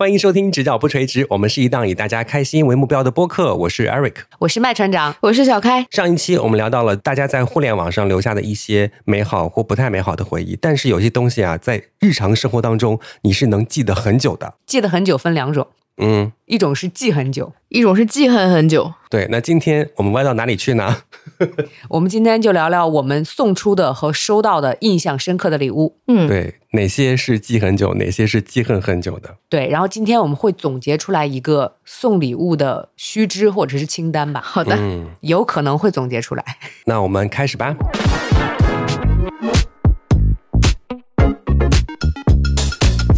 欢迎收听《直角不垂直》，我们是一档以大家开心为目标的播客。我是 Eric，我是麦船长，我是小开。上一期我们聊到了大家在互联网上留下的一些美好或不太美好的回忆，但是有些东西啊，在日常生活当中你是能记得很久的。记得很久分两种，嗯，一种是记很久，一种是记恨很久。对。那今天我们歪到哪里去呢？我们今天就聊聊我们送出的和收到的印象深刻的礼物。嗯，对，哪些是记很久，哪些是记恨很久的？对，然后今天我们会总结出来一个送礼物的须知或者是清单吧，好的。嗯，有可能会总结出来。那我们开始吧。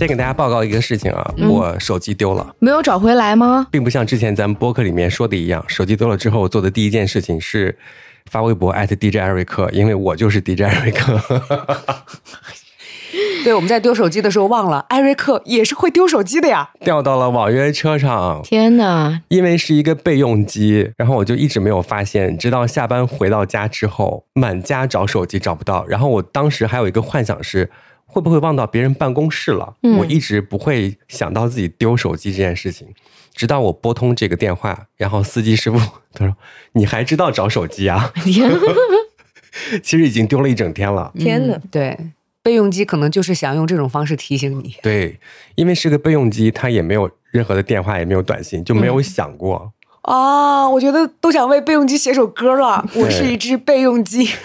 先给大家报告一个事情啊，我手机丢了，没有找回来吗？并不像之前咱们播客里面说的一样，手机丢了之后我做的第一件事情是发微博艾特 DJ 艾瑞克，因为我就是 DJ 艾瑞克。对，我们在丢手机的时候忘了，艾瑞克也是会丢手机的呀。掉到了网约车上，天哪！因为是一个备用机，然后我就一直没有发现，直到下班回到家之后，满家找手机找不到。然后我当时还有一个幻想是，会不会忘到别人办公室了？嗯我一直不会想到自己丢手机这件事情，直到我拨通这个电话，然后司机师傅他说：“你还知道找手机啊？天 其实已经丢了一整天了。”天呐嗯对，备用机可能就是想用这种方式提醒你。对，因为是个备用机，它也没有任何的电话，也没有短信，就没有想过。啊，我觉得都想为备用机写首歌了。我是一只备用机。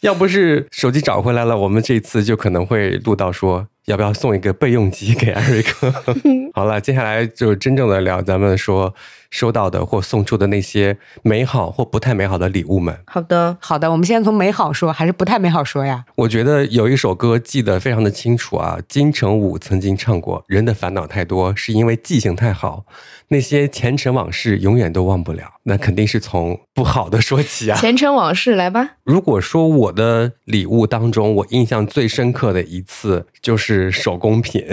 要不是手机找回来了，我们这次就可能会录到说要不要送一个备用机给艾瑞克。好了，接下来就真正的聊咱们说收到的或送出的那些美好或不太美好的礼物们。好的，好的，我们先从美好说，还是不太美好说呀？我觉得有一首歌记得非常的清楚啊，金城武曾经唱过：“人的烦恼太多，是因为记性太好，那些前尘往事永远都忘不了。”那肯定是从不好的说起啊。前尘往事来吧。如果说我的礼物当中，我印象最深刻的一次就是手工品，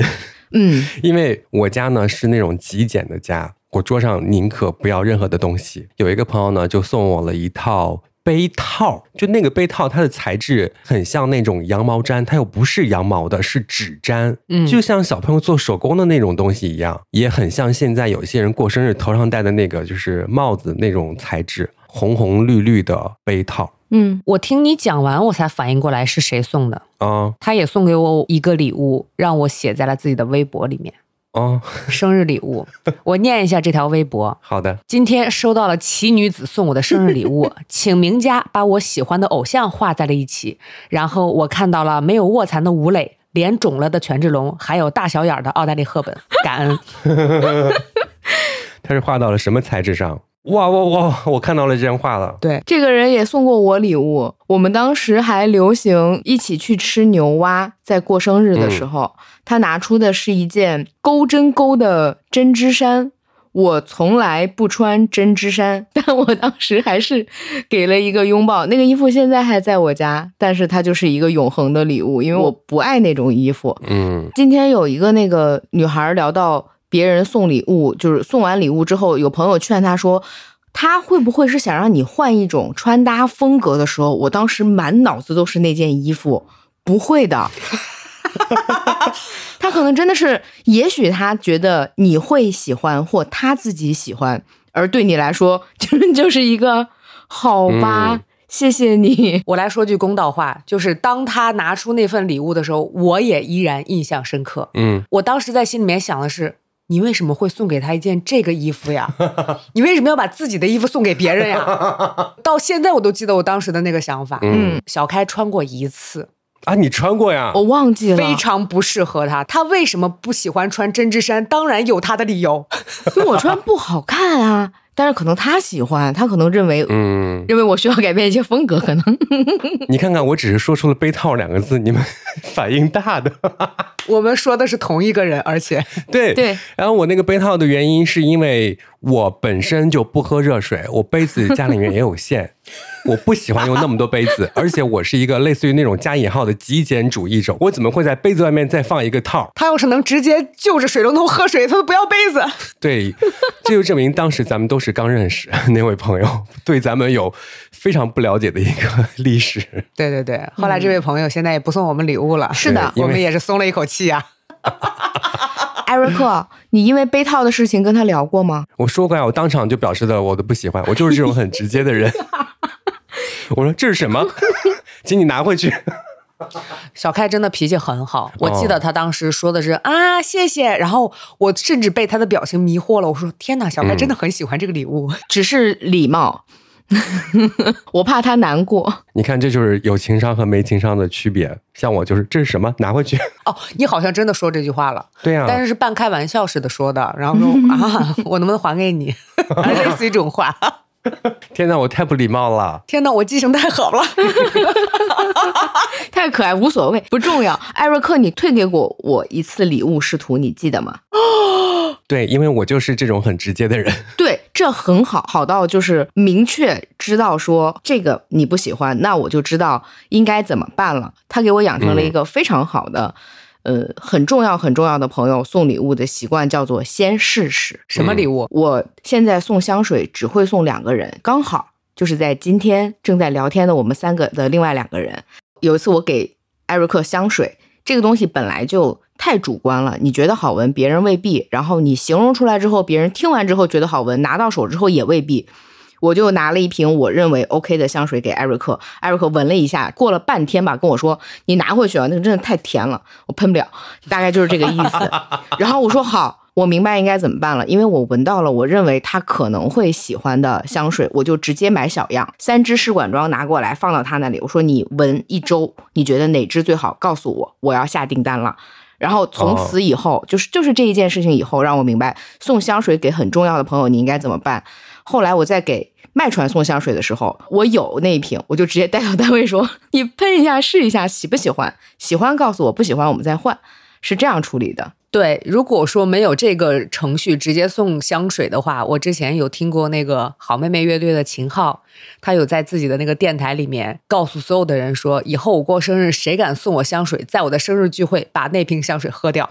嗯，因为我家呢是那种极简的家，我桌上宁可不要任何的东西。有一个朋友呢就送我了一套。杯套，就那个杯套，它的材质很像那种羊毛毡，它又不是羊毛的，是纸毡，嗯就像小朋友做手工的那种东西一样，也很像现在有些人过生日头上戴的那个就是帽子那种材质，红红绿绿的杯套嗯，我听你讲完，我才反应过来是谁送的。啊他也送给我一个礼物，让我写在了自己的微博里面，啊，生日礼物。我念一下这条微博：好的，今天收到了奇女子送我的生日礼物，请名家把我喜欢的偶像画在了一起，然后我看到了没有卧蚕的吴磊。脸肿了的权志龙，还有大小眼儿的奥黛丽·赫本，感恩。他是画到了什么材质上？哇哇哇！我看到了这张画了。对，这个人也送过我礼物。我们当时还流行一起去吃牛蛙，在过生日的时候，他拿出的是一件钩针钩的针织衫。我从来不穿针织衫，但我当时还是给了一个拥抱。那个衣服现在还在我家，但是它就是一个永恒的礼物，因为我不爱那种衣服。嗯今天有一个那个女孩聊到别人送礼物，就是送完礼物之后，有朋友劝他说，他会不会是想让你换一种穿搭风格的时候，我当时满脑子都是那件衣服，不会的。他可能真的是，也许他觉得你会喜欢，或他自己喜欢，而对你来说，就是就是一个好吧，嗯谢谢你。我来说句公道话，就是当他拿出那份礼物的时候，我也依然印象深刻。嗯，我当时在心里面想的是，你为什么会送给他一件这个衣服呀？你为什么要把自己的衣服送给别人呀？到现在我都记得我当时的那个想法。嗯小开穿过一次，啊，你穿过呀？我忘记了，非常不适合他。他为什么不喜欢穿针织衫？当然有他的理由。因为我穿不好看啊。但是可能他喜欢，他可能认为、嗯，认为我需要改变一些风格，可能 你看看，我只是说出了“杯套”两个字，你们反应大的。我们说的是同一个人，而且 对对。然后我那个杯套的原因是因为我本身就不喝热水，我杯子家里面也有限，我不喜欢用那么多杯子，而且我是一个类似于那种加引号的极简主义者，我怎么会在杯子外面再放一个套？他要是能直接就着水龙头喝水，他都不要杯子。对，这就证明当时咱们都是刚认识，那位朋友对咱们有非常不了解的一个历史。对对对，后来这位朋友现在也不送我们礼物了。是的我们也是松了一口气啊。艾瑞克，你因为杯套的事情跟他聊过吗？我说过呀，我当场就表示的我的不喜欢，我就是这种很直接的人。我说这是什么？请你拿回去。小开真的脾气很好，我记得他当时说的是、啊谢谢，然后我甚至被他的表情迷惑了。我说天哪，小开真的很喜欢这个礼物。只是礼貌，我怕他难过。你看，这就是有情商和没情商的区别。像我就是这是什么？拿回去。哦，你好像真的说这句话了，对呀、但是是半开玩笑似的说的，然后说 啊，我能不能还给你？类似于这种话。天哪，我太不礼貌了。天哪，我记性太好了。太可爱，无所谓，不重要。艾瑞克，你退给过我一次礼物试图，你记得吗？对，因为我就是这种很直接的人。对，这很好，好到就是明确知道说这个你不喜欢，那我就知道应该怎么办了。他给我养成了一个非常好的，呃，很重要很重要的朋友送礼物的习惯，叫做先试试。什么礼物？我现在送香水只会送两个人，刚好就是在今天正在聊天的我们三个的另外两个人。有一次我给艾瑞克香水，这个东西本来就太主观了，你觉得好闻，别人未必；然后你形容出来之后，别人听完之后觉得好闻，拿到手之后也未必。我就拿了一瓶我认为 OK 的香水给艾瑞克，艾瑞克闻了一下，过了半天吧，跟我说：“你拿回去啊，那个真的太甜了，我喷不了。”大概就是这个意思。然后我说好，我明白应该怎么办了，因为我闻到了我认为他可能会喜欢的香水，我就直接买小样，三支试管装拿过来放到他那里。我说你闻一周，你觉得哪支最好？告诉我，我要下订单了。然后从此以后，就是就是这一件事情以后，让我明白送香水给很重要的朋友你应该怎么办。后来我在给麦传送香水的时候，我有那一瓶，我就直接带到单位说：“你喷一下试一下，喜不喜欢？喜欢告诉我，不喜欢我们再换。”是这样处理的。对，如果说没有这个程序直接送香水的话，我之前有听过那个好妹妹乐队的秦昊，他有在自己的那个电台里面告诉所有的人说，以后我过生日，谁敢送我香水，在我的生日聚会把那瓶香水喝掉，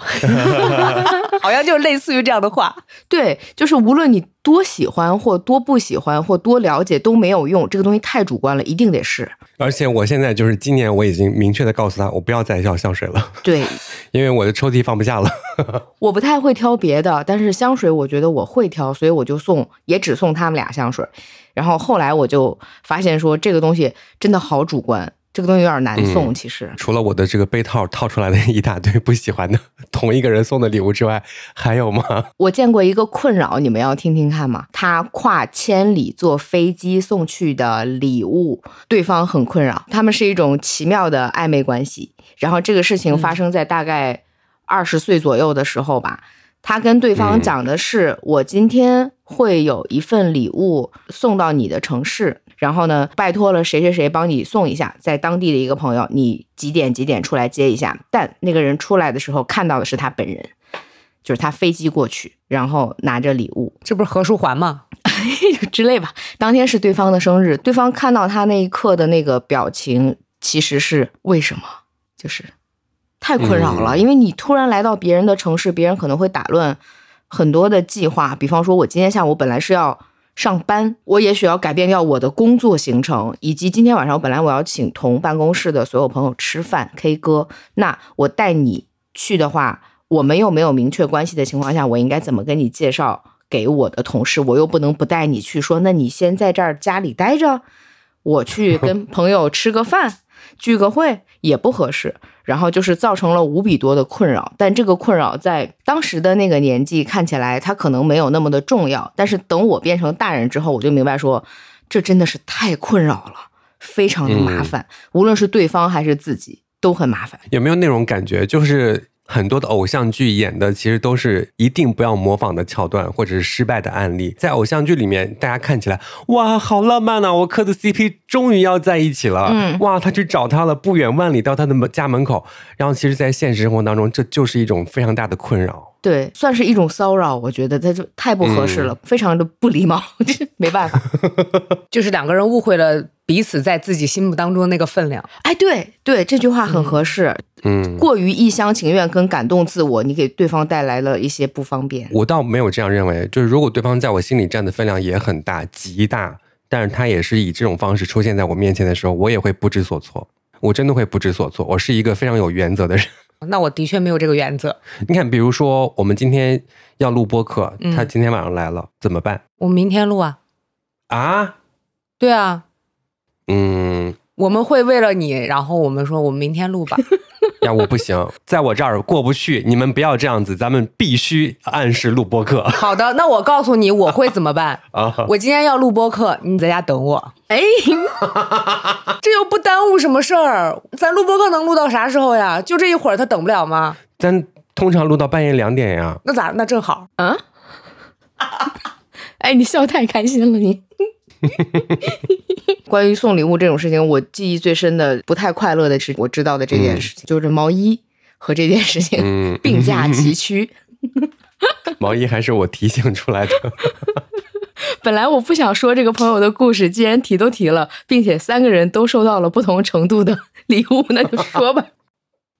好像就类似于这样的话。对，就是无论你多喜欢或多不喜欢或多了解都没有用，这个东西太主观了，一定得试。而且我现在就是今年我已经明确的告诉他，我不要再要香水了，对，因为我的抽屉放不下了。我不太会挑别的，但是香水我觉得我会挑，所以我就送，也只送他们俩香水。然后后来我就发现说，这个东西真的好主观，这个东西有点难送。嗯其实，除了我的这个被套套出来的一大堆不喜欢的同一个人送的礼物之外，还有吗？我见过一个困扰，你们要听听看吗？他跨千里坐飞机送去的礼物，对方很困扰，他们是一种奇妙的暧昧关系。然后这个事情发生在大概二十岁左右的时候吧。他跟对方讲的是：“我今天会有一份礼物送到你的城市，然后呢，拜托了谁谁谁帮你送一下，在当地的一个朋友，你几点几点出来接一下。”但那个人出来的时候看到的是他本人，就是他飞机过去，然后拿着礼物这不是何书桓吗？之类吧。当天是对方的生日，对方看到他那一刻的那个表情，其实是为什么？就是太困扰了，因为你突然来到别人的城市，别人可能会打乱很多的计划。比方说，我今天下午本来是要上班，我也许要改变掉我的工作行程，以及今天晚上本来我要请同办公室的所有朋友吃饭 K 歌，那我带你去的话，我们又没有明确关系的情况下，我应该怎么跟你介绍给我的同事？我又不能不带你去，说那你先在这儿家里待着，我去 跟朋友吃个饭。聚个会也不合适，然后就是造成了无比多的困扰。但这个困扰在当时的那个年纪看起来，它可能没有那么的重要。但是等我变成大人之后，我就明白说，这真的是太困扰了，非常的麻烦。无论是对方还是自己，都很麻烦。有没有那种感觉，就是很多的偶像剧演的其实都是一定不要模仿的桥段，或者是失败的案例。在偶像剧里面，大家看起来哇，好浪漫啊！我磕的 CP 终于要在一起了，嗯哇，他去找他了，不远万里到他的门家门口。然后，其实，在现实生活当中，这就是一种非常大的困扰。对，算是一种骚扰，我觉得他就太不合适了，非常的不礼貌，这没办法。就是两个人误会了彼此在自己心目当中的那个分量。哎，对对，这句话很合适。嗯，过于一厢情愿跟感动自我，你给对方带来了一些不方便。我倒没有这样认为，就是如果对方在我心里占的分量也很大，极大，但是他也是以这种方式出现在我面前的时候，我也会不知所措。我真的会不知所措。我是一个非常有原则的人。那我的确没有这个原则。你看，比如说我们今天要录播客，嗯他今天晚上来了，怎么办我明天录啊。啊？对啊，嗯，我们会为了你，然后我们说我们明天录吧。呀，我不行，在我这儿过不去，你们不要这样子，咱们必须按时录播课好的，那我告诉你我会怎么办。啊。我今天要录播课，你在家等我。哎，这又不耽误什么事儿，咱录播课能录到啥时候呀？就这一会儿，他等不了吗？咱通常录到半夜两点呀。那咋？那正好。啊，哎，你笑太开心了，你。关于送礼物这种事情，我记忆最深的、不太快乐的是我知道的这件事情，就是毛衣和这件事情、嗯，并驾齐驱。毛衣还是我提醒出来的。本来我不想说这个朋友的故事，既然提都提了，并且三个人都收到了不同程度的礼物，那就说吧。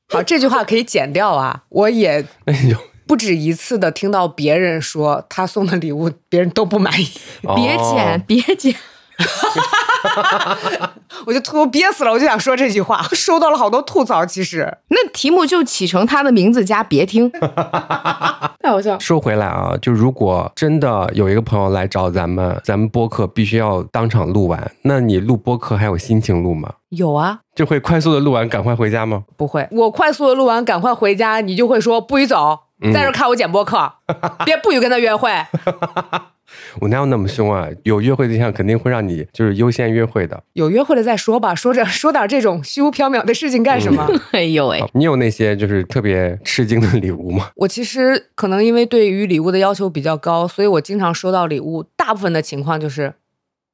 好，这句话可以剪掉啊！我也那你就不止一次的听到别人说他送的礼物别人都不满意，别剪，哦别剪。我就吐憋死了，我就想说这句话，收到了好多吐槽。其实那题目就起成他的名字加别听，太好笑。说回来啊，就如果真的有一个朋友来找咱们，咱们播客必须要当场录完，那你录播客还有心情录吗？有啊，就会快速的录完，赶快回家吗？不会，我快速的录完，赶快回家，你就会说不许走，嗯在这看我剪播客，别不许跟他约会。我哪有那么凶啊？有约会对象肯定会让你就是优先约会的。有约会了再说吧，说着说点这种虚无缥缈的事情干什么？哎呦喂，你有那些就是特别吃惊的礼物吗？我其实可能因为对于礼物的要求比较高，所以我经常收到礼物，大部分的情况就是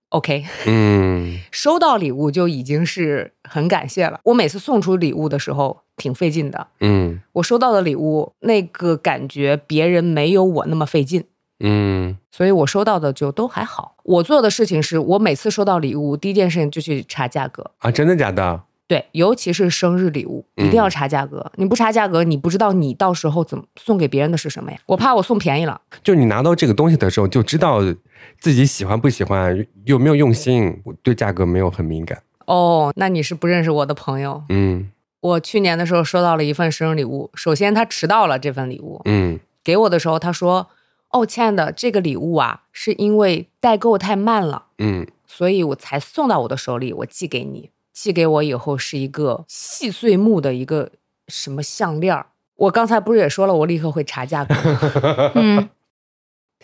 OK，嗯收到礼物就已经是很感谢了。我每次送出礼物的时候挺费劲的，嗯我收到的礼物那个感觉别人没有我那么费劲。嗯所以我收到的就都还好。我做的事情是我每次收到礼物，第一件事情就去查价格。啊，真的假的？对，尤其是生日礼物，一定要查价格。你不查价格，你不知道你到时候怎么送给别人的是什么呀？我怕我送便宜了。就你拿到这个东西的时候，就知道自己喜欢不喜欢，有没有用心。我对价格没有很敏感。哦，那你是不认识我的朋友。嗯我去年的时候收到了一份生日礼物，首先他迟到了这份礼物，嗯给我的时候他说：“哦，亲爱的，这个礼物啊，是因为代购太慢了，嗯所以我才送到我的手里，我寄给你。寄给我以后是一个细碎木的一个什么项链儿。我刚才不是也说了，我立刻会查价格吗。嗯，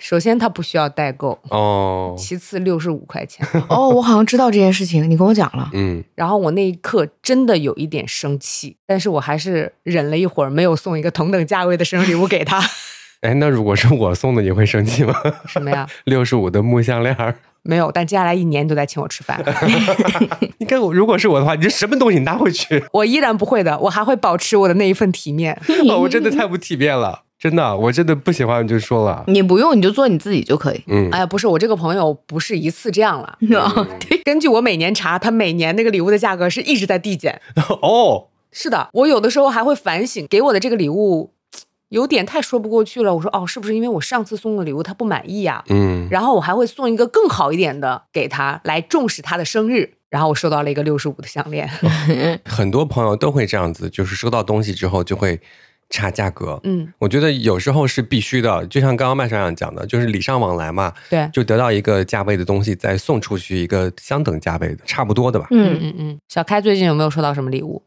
首先它不需要代购，哦其次六十五块钱。哦，我好像知道这件事情，你跟我讲了。嗯然后我那一刻真的有一点生气，但是我还是忍了一会儿，没有送一个同等价位的生日礼物给他。哎，那如果是我送的，你会生气吗？什么呀？六十五的木项链儿，没有，但接下来一年你都在请我吃饭，你看我，如果是我的话，你这什么东西你拿回去？我依然不会的，我还会保持我的那一份体面。哦，我真的太不体面了，真的，我真的不喜欢就说了。你不用，你就做你自己就可以。嗯哎呀，不是，我这个朋友不是一次这样了。嗯，对，根据我每年查，他每年那个礼物的价格是一直在递减。哦，是的，我有的时候还会反省，给我的这个礼物有点太说不过去了。我说哦，是不是因为我上次送的礼物他不满意呀、嗯然后我还会送一个更好一点的给他，来重视他的生日。然后我收到了一个六十五的项链，很多朋友都会这样子，就是收到东西之后就会查价格。嗯，我觉得有时候是必须的，就像刚刚麦校长讲的，就是礼尚往来嘛，对，就得到一个价位的东西，再送出去一个相等价位的，差不多的吧。嗯嗯，嗯嗯。小开最近有没有收到什么礼物？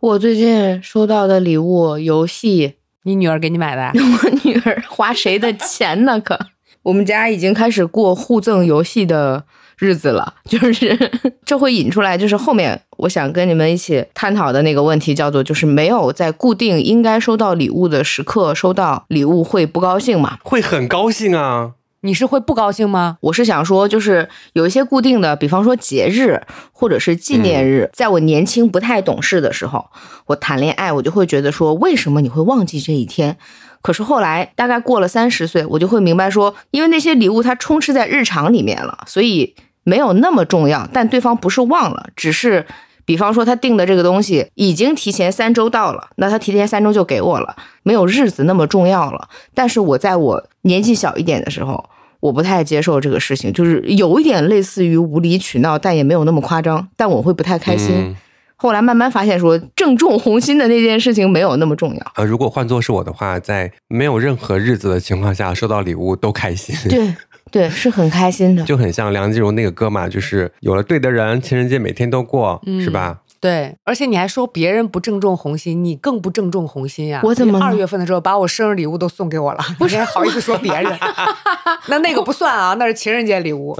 我最近收到的礼物，游戏，你女儿给你买的啊？我女儿花谁的钱呢？可 我们家已经开始过互赠游戏的日子了，就是 这会引出来，就是后面我想跟你们一起探讨的那个问题，叫做就是没有在固定应该收到礼物的时刻收到礼物会不高兴吗？会很高兴啊，你是会不高兴吗？我是想说，就是有一些固定的，比方说节日或者是纪念日，在我年轻不太懂事的时候，我谈恋爱，我就会觉得说，为什么你会忘记这一天？可是后来大概过了三十岁，我就会明白说，因为那些礼物它充斥在日常里面了，所以没有那么重要。但对方不是忘了，只是比方说他订的这个东西已经提前三周到了，那他提前三周就给我了，没有日子那么重要了。但是我在我年纪小一点的时候，我不太接受这个事情，就是有一点类似于无理取闹，但也没有那么夸张，但我会不太开心。嗯后来慢慢发现说，正中红心的那件事情没有那么重要。呃，如果换作是我的话，在没有任何日子的情况下收到礼物都开心。对对，是很开心的。就很像梁静茹那个歌嘛，就是有了对的人，情人节每天都过，嗯是吧？对，而且你还说别人不正中红心，你更不正中红心呀、我怎么二月份的时候把我生日礼物都送给我了，你 还好意思说别人？那那个不算啊，那是情人节礼物。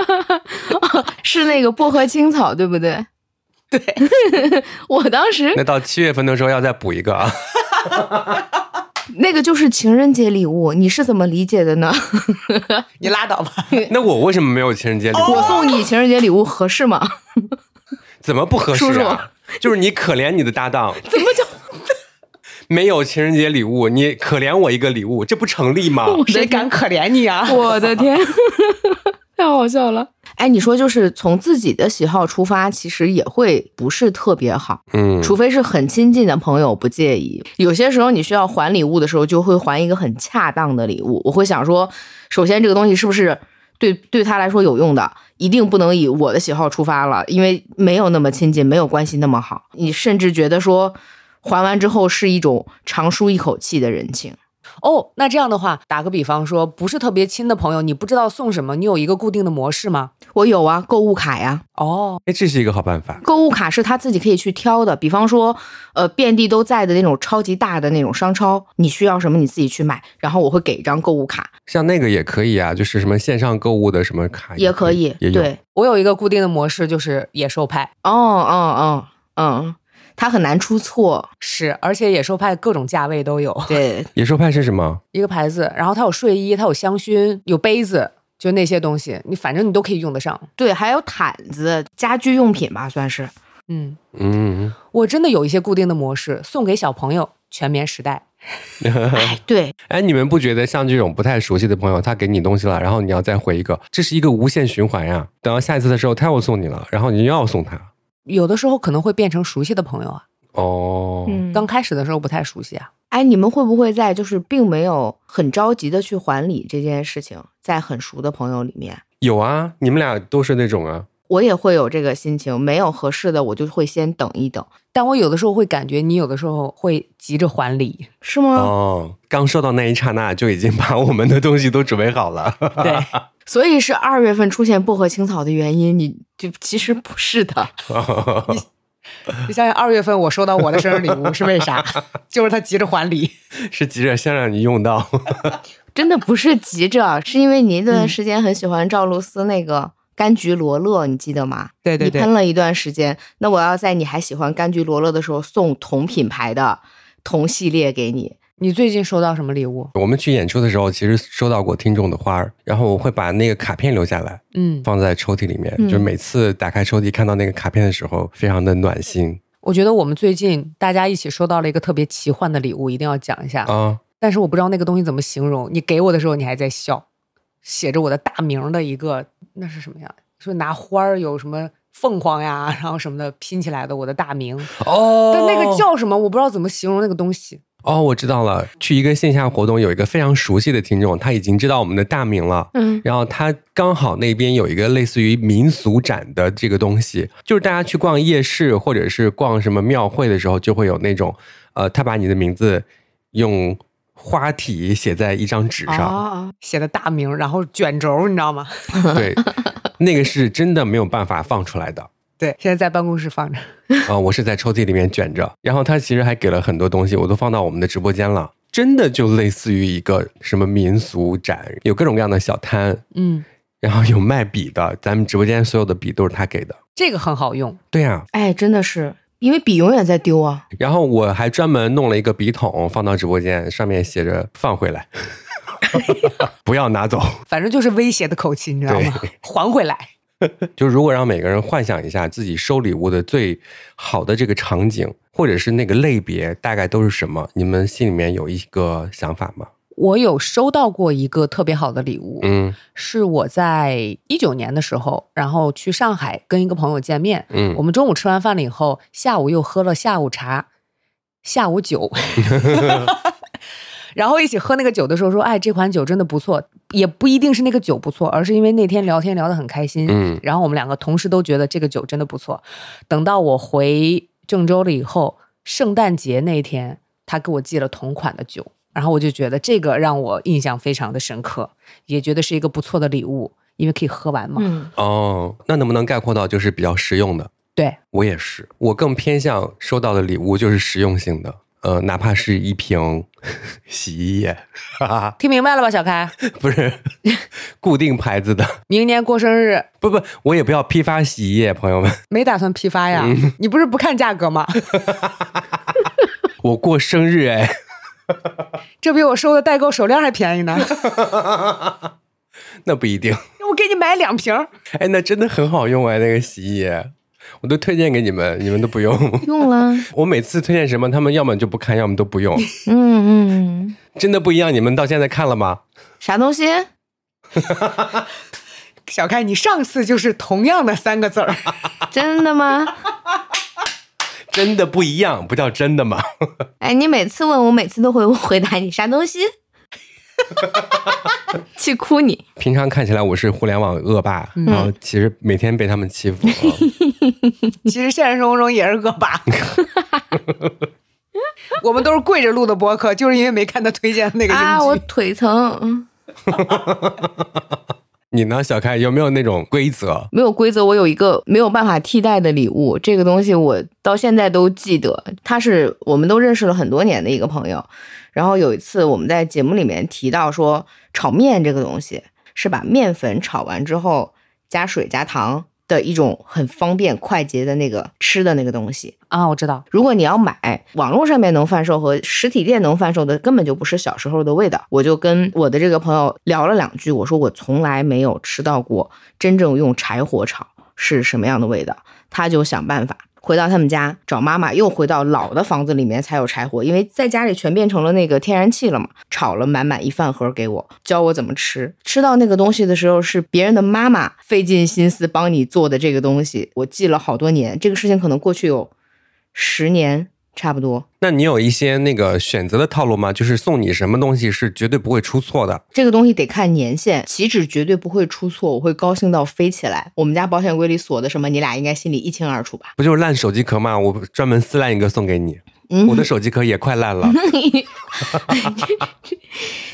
是那个薄荷青草，对不对？对，我当时那到七月份的时候要再补一个啊。那个就是情人节礼物，你是怎么理解的呢？你拉倒吧。那我为什么没有情人节礼物？我送你情人节礼物合适吗？怎么不合适、啊？叔叔就是你可怜你的搭档，怎么就没有情人节礼物？你可怜我一个礼物，这不成立吗？谁敢可怜你啊？我的天，太好笑了！哎，你说就是从自己的喜好出发，其实也会不是特别好，嗯，除非是很亲近的朋友不介意。有些时候你需要还礼物的时候，就会还一个很恰当的礼物。我会想说，首先这个东西是不是对对他来说有用的，一定不能以我的喜好出发了，因为没有那么亲近，没有关系那么好。你甚至觉得说，还完之后是一种长舒一口气的人情。哦，那这样的话，打个比方说，不是特别亲的朋友，你不知道送什么，你有一个固定的模式吗？我有啊，购物卡呀，哦，哎，这是一个好办法。购物卡是他自己可以去挑的，比方说，呃，遍地都在的那种超级大的那种商超，你需要什么你自己去买，然后我会给一张购物卡，像那个也可以啊，就是什么线上购物的什么卡也可以。也有。对，我有一个固定的模式，就是野兽派。哦哦哦，嗯，它很难出错。是，而且野兽派各种价位都有，对，野兽派是什么？一个牌子，然后它有睡衣，它有香薰，有杯子，就那些东西，你反正你都可以用得上。对，还有毯子、家居用品吧，算是。嗯，嗯，我真的有一些固定的模式，送给小朋友，全棉时代。哎，对，哎，你们不觉得像这种不太熟悉的朋友，他给你东西了，然后你要再回一个，这是一个无限循环呀。等到下一次的时候，他又送你了，然后你又要送他。有的时候可能会变成熟悉的朋友啊，哦，嗯，刚开始的时候不太熟悉啊。哎，你们会不会在就是并没有很着急的去还礼这件事情，在很熟的朋友里面，有啊，你们俩都是那种啊。我也会有这个心情，没有合适的，我就会先等一等，但我有的时候会感觉你有的时候会急着还礼，是吗？哦，刚收到那一刹那就已经把我们的东西都准备好了。对，所以是二月份出现薄荷青草的原因，你就其实不是的。你想想二月份我收到我的生日礼物是为啥？就是他急着还礼。是急着先让你用到。真的不是急着，是因为你那段时间很喜欢赵露思那个柑橘罗勒，你记得吗？对对对你喷了一段时间。那我要在你还喜欢柑橘罗勒的时候送同品牌的同系列给你。你最近收到什么礼物？我们去演出的时候，其实收到过听众的花儿，然后我会把那个卡片留下来，嗯，放在抽屉里面。嗯就每次打开抽屉看到那个卡片的时候，非常的暖心我觉得我们最近大家一起收到了一个特别奇幻的礼物，一定要讲一下。啊！但是我不知道那个东西怎么形容。你给我的时候，你还在笑，写着我的大名的一个，那是什么呀？说拿花儿有什么凤凰呀，然后什么的拼起来的我的大名，哦但那个叫什么？我不知道怎么形容那个东西。哦，我知道了。去一个线下活动，有一个非常熟悉的听众，他已经知道我们的大名了。嗯，然后他刚好那边有一个类似于民俗展的这个东西，就是大家去逛夜市或者是逛什么庙会的时候，就会有那种，呃，他把你的名字用花体写在一张纸上，啊，写的大名，然后卷轴，你知道吗？对，那个是真的没有办法放出来的。对，现在在办公室放着。啊、我是在抽屉里面卷着，然后他其实还给了很多东西，我都放到我们的直播间了。真的就类似于一个什么民俗展，有各种各样的小摊，嗯，然后有卖笔的，咱们直播间所有的笔都是他给的。这个很好用。对呀、哎，真的是，因为笔永远在丢啊。然后我还专门弄了一个笔筒放到直播间，上面写着“ 放回来”，不要拿走。反正就是威胁的口气，你知道吗？还回来。就如果让每个人幻想一下自己收礼物的最好的这个场景，或者是那个类别，大概都是什么？你们心里面有一个想法吗？我有收到过一个特别好的礼物，嗯是我在一九年的时候，然后去上海跟一个朋友见面。嗯我们中午吃完饭了以后，下午又喝了下午茶、下午酒，然后一起喝那个酒的时候说，哎，这款酒真的不错，也不一定是那个酒不错，而是因为那天聊天聊得很开心，嗯然后我们两个同时都觉得这个酒真的不错。等到我回郑州了以后，圣诞节那天他给我寄了同款的酒，然后我就觉得这个让我印象非常的深刻，也觉得是一个不错的礼物，因为可以喝完嘛。嗯，哦，那能不能概括到就是比较实用的？对，我也是，我更偏向收到的礼物就是实用性的，呃，哪怕是一瓶 洗衣液，哈哈，听明白了吧，小开？不是 固定牌子的，明年过生日不不，我也不要批发洗衣液，朋友们，没打算批发呀？你不是不看价格吗？我过生日哎，这比我收的代购手链还便宜呢。那不一定，我给你买两瓶。哎，那真的很好用哎，那个洗衣液，我都推荐给你们，你们都不用。用了，我每次推荐什么，他们要么就不看，要么都不用，嗯嗯，真的不一样。你们到现在看了吗？啥东西？小开，你上次就是同样的三个字儿。真的吗？真的不一样，不叫真的吗？哎，你每次问我，每次都会回答你啥东西，气哭你。平常看起来我是互联网恶霸，然后其实每天被他们欺负。啊 其实现实生活中也是恶霸。我们都是跪着录的播客，就是因为没看他推荐那个啊，我腿疼。你呢，小开有没有那种规则？没有规则，我有一个没有办法替代的礼物，这个东西我到现在都记得。他是我们都认识了很多年的一个朋友，然后有一次我们在节目里面提到说，炒面这个东西是把面粉炒完之后加水加糖的一种很方便快捷的那个吃的那个东西。啊，我知道。如果你要买网络上面能贩售和实体店能贩售的，根本就不是小时候的味道。我就跟我的这个朋友聊了两句，我说我从来没有吃到过真正用柴火炒是什么样的味道。他就想办法回到他们家找妈妈，又回到老的房子里面才有柴火，因为在家里全变成了那个天然气了嘛。炒了满满一饭盒给我，教我怎么吃。吃到那个东西的时候，是别人的妈妈费尽心思帮你做的这个东西，我记了好多年。这个事情可能过去有十年差不多。那你有一些那个选择的套路吗？就是送你什么东西是绝对不会出错的？这个东西得看年限，岂止绝对不会出错，我会高兴到飞起来。我们家保险柜里锁的什么，你俩应该心里一清二楚吧？不就是烂手机壳吗？我专门撕烂一个送给你。嗯我的手机壳也快烂了。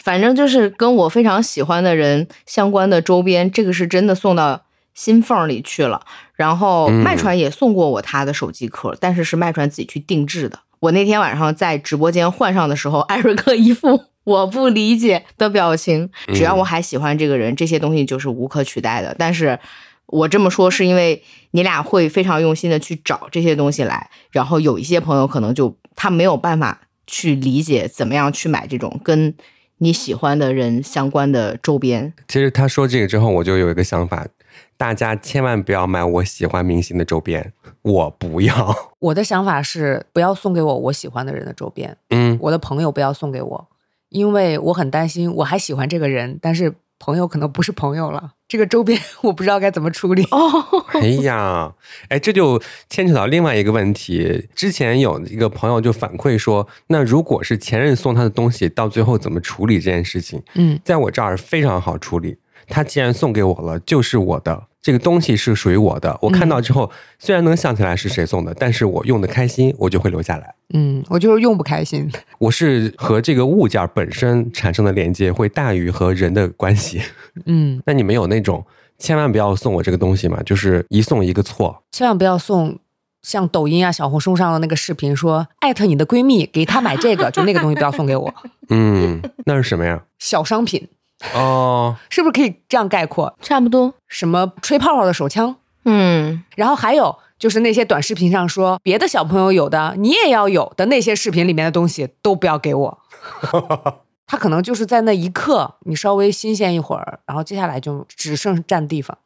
反正就是跟我非常喜欢的人相关的周边，这个是真的送到心缝里去了。然后嗯麦传也送过我他的手机壳，但是是麦传自己去定制的。我那天晚上在直播间换上的时候，艾瑞克一副我不理解的表情。只要我还喜欢这个人，这些东西就是无可取代的。但是我这么说是因为你俩会非常用心的去找这些东西来，然后有一些朋友可能就他没有办法去理解怎么样去买这种跟你喜欢的人相关的周边。其实他说这个之后，我就有一个想法，大家千万不要买我喜欢明星的周边，我不要。我的想法是，不要送给我我喜欢的人的周边，嗯，我的朋友不要送给我，因为我很担心我还喜欢这个人，但是朋友可能不是朋友了，这个周边我不知道该怎么处理。哦，哎呀，哎，这就牵扯到另外一个问题。之前有一个朋友就反馈说，那如果是前任送他的东西，到最后怎么处理这件事情？嗯，在我这儿非常好处理。他既然送给我了，就是我的，这个东西是属于我的。我看到之后，虽然能想起来是谁送的，但是我用的开心，我就会留下来。嗯，我就是用不开心。我是和这个物件本身产生的连接会大于和人的关系。嗯，那你们有那种千万不要送我这个东西吗？就是一送一个错。千万不要送像抖音啊、小红书上的那个视频说艾特你的闺蜜给她买这个，就那个东西不要送给我。嗯，那是什么呀？小商品哦，是不是可以这样概括？差不多。什么吹泡泡的手枪，嗯，然后还有就是那些短视频上说别的小朋友有的你也要有的那些视频里面的东西都不要给我。他可能就是在那一刻你稍微新鲜一会儿，然后接下来就只剩占地方。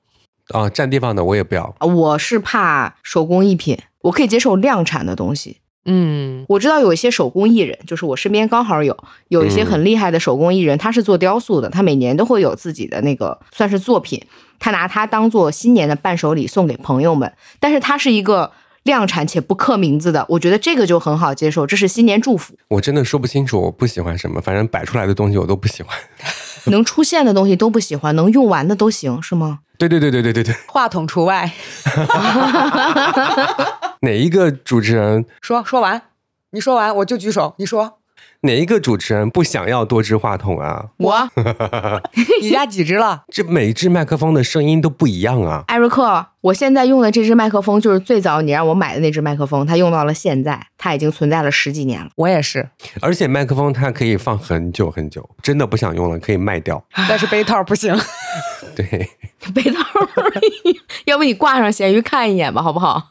哦，占地方的我也不要。我是怕手工艺品，我可以接受量产的东西。嗯我知道有一些手工艺人，就是我身边刚好有有一些很厉害的手工艺人，他是做雕塑的，他每年都会有自己的那个算是作品，他拿它当做新年的伴手礼送给朋友们。但是他是一个量产且不刻名字的，我觉得这个就很好接受，这是新年祝福。我真的说不清楚我不喜欢什么，反正摆出来的东西我都不喜欢。能出现的东西都不喜欢，能用完的都行，是吗？对对对对对对对，话筒除外。哪一个主持人？说说完，你说完我就举手。你说。哪一个主持人不想要多支话筒啊？我，你家几支了？这每支麦克风的声音都不一样啊！艾瑞克，我现在用的这支麦克风就是最早你让我买的那支麦克风，它用到了现在，它已经存在了十几年了。我也是，而且麦克风它可以放很久很久，真的不想用了可以卖掉。但是杯套不行。对，背套，要不你挂上咸鱼看一眼吧，好不好？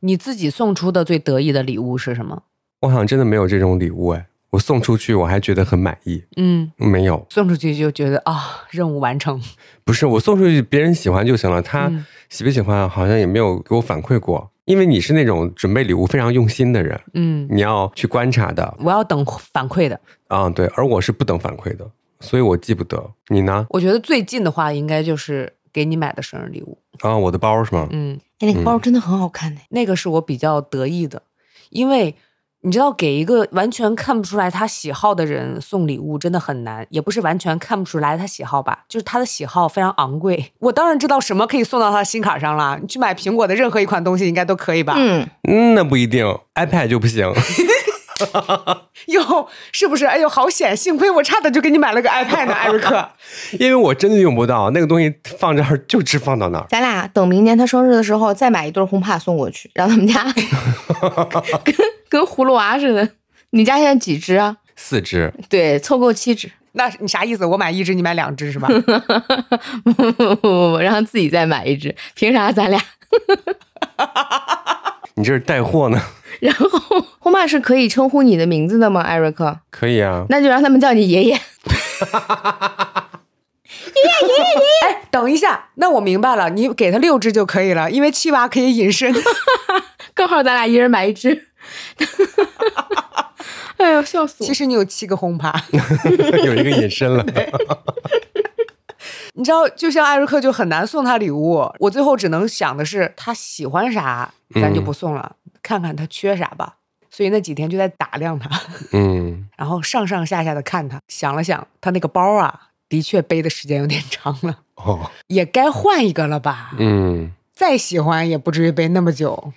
你自己送出的最得意的礼物是什么？我好像真的没有这种礼物哎，我送出去我还觉得很满意。嗯，没有，送出去就觉得啊，任务完成。不是我送出去别人喜欢就行了，他嗯喜不喜欢好像也没有给我反馈过。因为你是那种准备礼物非常用心的人，嗯，你要去观察的我要等反馈的。啊，对，而我是不等反馈的，所以我记不得。你呢？我觉得最近的话，应该就是给你买的生日礼物。啊，我的包是吗？嗯，哎，那个包真的很好看呢。那个是我比较得意的，因为你知道，给一个完全看不出来他喜好的人送礼物真的很难，也不是完全看不出来他喜好吧，就是他的喜好非常昂贵。我当然知道什么可以送到他心坎上了，你去买苹果的任何一款东西应该都可以吧？嗯，嗯，那不一定，iPad 就不行。哟，是不是？哎呦，好险！幸亏我差点就给你买了个 iPad 呢，艾瑞克。因为我真的用不到那个东西，放这儿就只放到那儿。咱俩等明年他生日的时候再买一对轰趴送过去，让他们家 跟跟葫芦娃似的。你家现在几只啊？四只，对，凑够七只。那你啥意思？我买一只，你买两只是吧？不不不不不，让他自己再买一只，凭啥咱俩？你这是带货呢？然后轰帕是可以称呼你的名字的吗，艾瑞克？可以啊，那就让他们叫你爷爷。哎，等一下，那我明白了，你给他六只就可以了，因为七娃可以隐身。刚好咱俩一人买一只。哎呦，笑死我！其实你有七个轰趴。有一个隐身了。你知道，就像艾瑞克就很难送他礼物，我最后只能想的是他喜欢啥，咱就不送了，看看他缺啥吧。所以那几天就在打量他，嗯，然后上上下下的看他，想了想，他那个包啊，的确背的时间有点长了，哦，也该换一个了吧？嗯，再喜欢也不至于背那么久。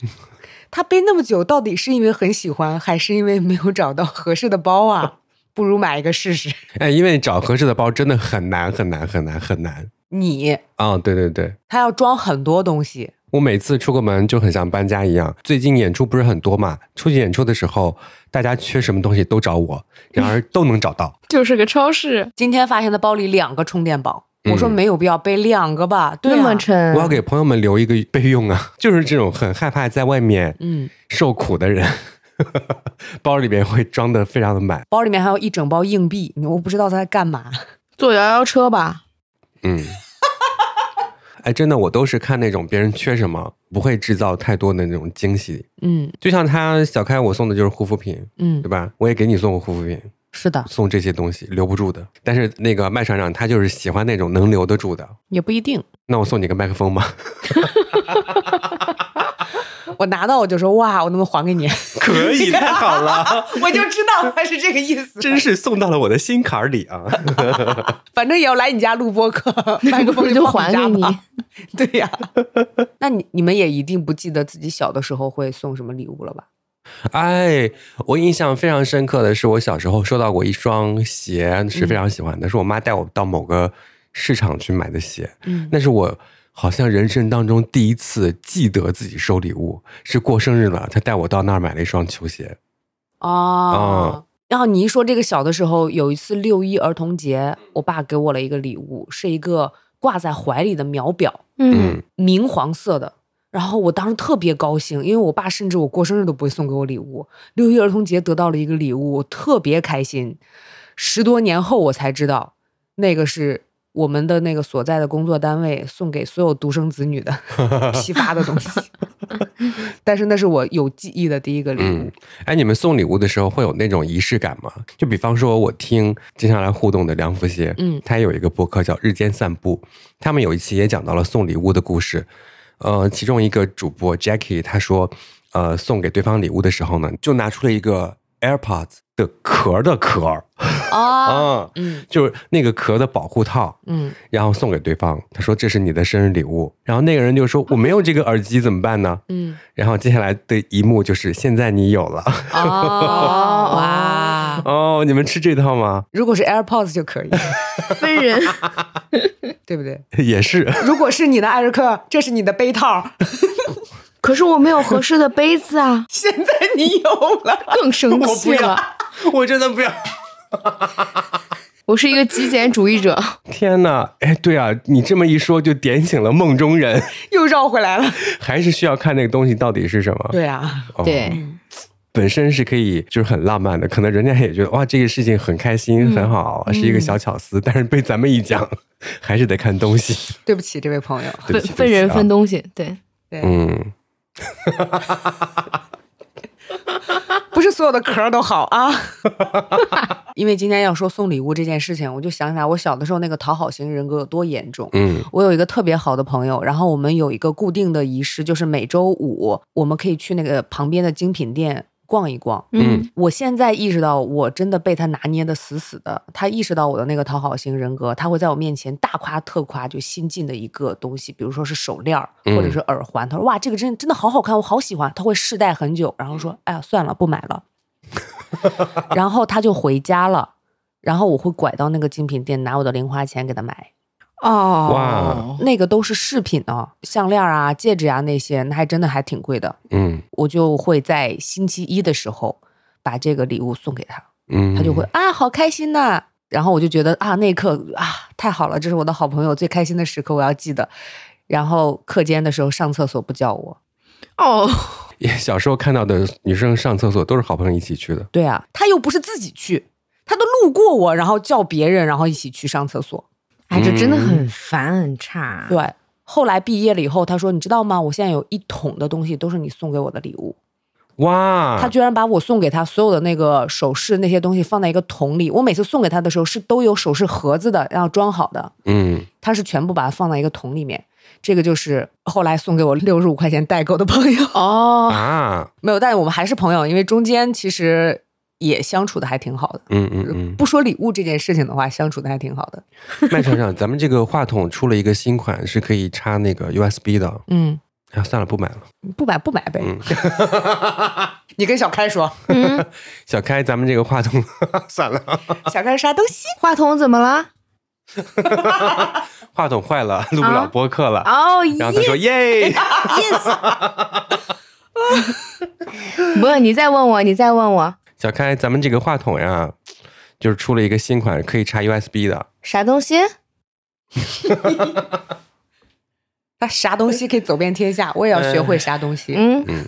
他背那么久，到底是因为很喜欢，还是因为没有找到合适的包啊？不如买一个试试。哎，因为找合适的包真的很难很难很难很难你啊！对对对，他要装很多东西，我每次出个门就很像搬家一样。最近演出不是很多嘛，出去演出的时候，大家缺什么东西都找我，然而都能找到。就是个超市，今天发现的包里两个充电宝，嗯我说没有必要背两个吧？对、啊，那么沉。我要给朋友们留一个备用啊，就是这种很害怕在外面嗯，受苦的人，包里面会装的非常的满。包里面还有一整包硬币，我不知道他在干嘛。坐摇摇车吧。嗯，哎，真的，我都是看那种别人缺什么，不会制造太多的那种惊喜。嗯就像他小开我送的就是护肤品，嗯对，吧？我也给你送过护肤品，是的，送这些东西留不住的。但是那个麦船长他就是喜欢那种能留得住的。也不一定。那我送你个麦克风吧，我拿到我就说哇，我能不能还给你？可以，太好了，我就知道他是这个意思。真是送到了我的心坎儿里啊！反正也要来你家录播客，麦克风就还给你。对呀、那你你们也一定不记得自己小的时候会送什么礼物了吧？哎，我印象非常深刻的是，我小时候收到过一双鞋，是非常喜欢的，是我妈带我到某个市场去买的鞋。嗯，那是我好像人生当中第一次记得自己收礼物，是过生日了，她带我到那儿买了一双球鞋。哦。然后你一说这个小的时候，有一次六一儿童节，我爸给我了一个礼物，是一个挂在怀里的秒表，嗯，明黄色的。然后我当时特别高兴，因为我爸甚至我过生日都不会送给我礼物，六一儿童节得到了一个礼物，我特别开心。十多年后我才知道，那个是我们的那个所在的工作单位送给所有独生子女的 批发的东西。但是那是我有记忆的第一个礼物嗯。，哎，你们送礼物的时候会有那种仪式感吗？就比方说，我听经常来互动的梁福鞋，嗯他有一个博客叫《日间散步》，他们有一期也讲到了送礼物的故事。呃，其中一个主播 Jackie 他说，呃，送给对方礼物的时候呢，就拿出了一个 AirPods 的壳的壳儿，啊，啊，嗯就是那个壳的保护套，嗯，然后送给对方。他说这是你的生日礼物，然后那个人就说我没有这个耳机怎么办呢？嗯，然后接下来的一幕就是现在你有了哦，哇，哦，你们吃这套吗？如果是 AirPods 就可以，分人。对不对？也是，如果是你的艾瑞克，这是你的杯套，可是我没有合适的杯子啊，现在你有了。更生气了。，我真的不要。我是一个极简主义者，天哪，哎，对啊，你这么一说就点醒了梦中人，又绕回来了。还是需要看那个东西到底是什么。对啊，哦对，本身是可以就是很浪漫的，可能人家也觉得哇这个事情很开心、很好，是一个小巧思，但是被咱们一讲，还是得看东西。对不起，这位朋友。分分人分。东西，对，对，嗯，不是所有的壳儿都好啊。因为今天要说送礼物这件事情，我就想起来我小的时候那个讨好型人格有多严重。嗯我有一个特别好的朋友，然后我们有一个固定的仪式，就是每周五我们可以去那个旁边的精品店逛一逛。嗯我现在意识到，我真的被他拿捏的死死的。他意识到我的那个讨好型人格，他会在我面前大夸特夸，就新进的一个东西，比如说是手链儿嗯或者是耳环。他说：“哇，这个真真的好好看，我好喜欢。”他会试戴很久，然后说：“哎呀，算了，不买了。”然后他就回家了。然后我会拐到那个精品店，拿我的零花钱给他买。哦，哇，那个都是饰品哦，项链啊、戒指啊那些，那还真的还挺贵的。嗯我就会在星期一的时候把这个礼物送给他，嗯，他就会啊，好开心呐、然后我就觉得啊，那一刻啊，太好了，这是我的好朋友最开心的时刻，我要记得。然后课间的时候上厕所不叫我，哦，小时候看到的女生上厕所都是好朋友一起去的。对啊，他又不是自己去，他都路过我，然后叫别人，然后一起去上厕所。哎，这真的很烦很差。对，后来毕业了以后，他说：“你知道吗？我现在有一桶的东西都是你送给我的礼物。”哇，他居然把我送给他所有的那个首饰那些东西放在一个桶里。我每次送给他的时候是都有首饰盒子的，然后装好的。嗯他是全部把它放在一个桶里面。这个就是后来送给我六十五块钱代购的朋友。哦，啊，没有，但是我们还是朋友，因为中间其实也相处的还挺好的。嗯嗯嗯，不说礼物这件事情的话，相处的还挺好的。麦厂长，咱们这个话筒出了一个新款，是可以插那个 USB 的。嗯，哎，算了，不买了。不买不买呗。嗯 你跟小开说，小开，咱们这个话筒算了，小开啥东西？话筒怎么了？话筒坏了，录不了播客了。哦，然后他说：“耶，不，你再问我，你再问我，小开，咱们这个话筒呀，就是出了一个新款，可以插 USB 的。啥东西？那啥东西可以走遍天下？我也要学会啥东西。嗯，嗯，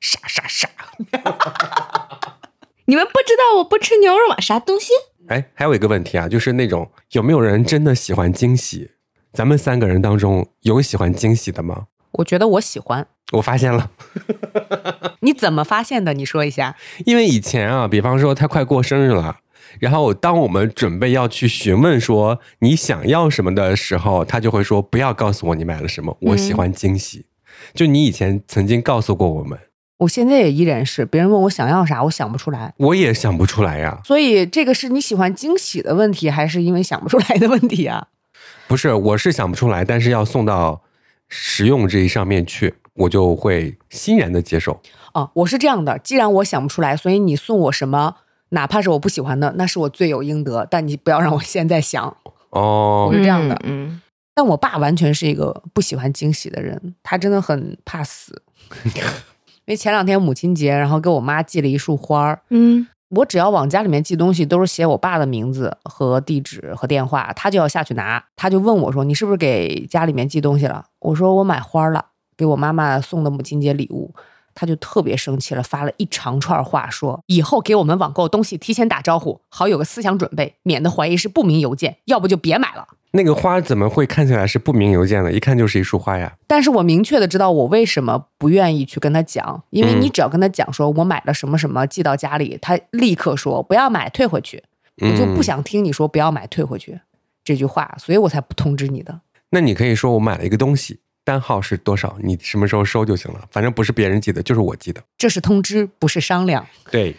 啥啥啥。你们不知道我不吃牛肉吗？啥东西？哎，还有一个问题啊，就是那种有没有人真的喜欢惊喜？咱们三个人当中有喜欢惊喜的吗？我觉得我喜欢。我发现了，你怎么发现的？你说一下。因为以前啊，比方说他快过生日了，然后当我们准备要去询问说你想要什么的时候，他就会说不要告诉我你买了什么，我喜欢惊喜。就你以前曾经告诉过我们，我现在也依然是，别人问我想要啥，我想不出来。我也想不出来呀。所以这个是你喜欢惊喜的问题，还是因为想不出来的问题啊？不是，我是想不出来，但是要送到实用这一上面去，我就会欣然的接受。哦，我是这样的，既然我想不出来，所以你送我什么，哪怕是我不喜欢的，那是我罪有应得。但你不要让我现在想。哦我，是这样的嗯，但我爸完全是一个不喜欢惊喜的人，他真的很怕死。因为前两天母亲节，然后给我妈寄了一束花儿，嗯我只要往家里面寄东西，都是写我爸的名字和地址和电话，他就要下去拿。他就问我说：“你是不是给家里面寄东西了？”我说：“我买花了，给我妈妈送的母亲节礼物。”她就特别生气了，发了一长串话说：“以后给我们网购东西提前打招呼，好有个思想准备，免得怀疑是不明邮件，要不就别买了。”那个花怎么会看起来是不明邮件的？一看就是一束花呀。但是我明确的知道我为什么不愿意去跟他讲，因为嗯你只要跟他讲说我买了什么什么寄到家里，他立刻说不要买退回去，我就不嗯想听你说不要买退回去这句话，所以我才不通知你的。那你可以说我买了一个东西，单号是多少，你什么时候收就行了，反正不是别人记的，就是我记的。这是通知，不是商量。对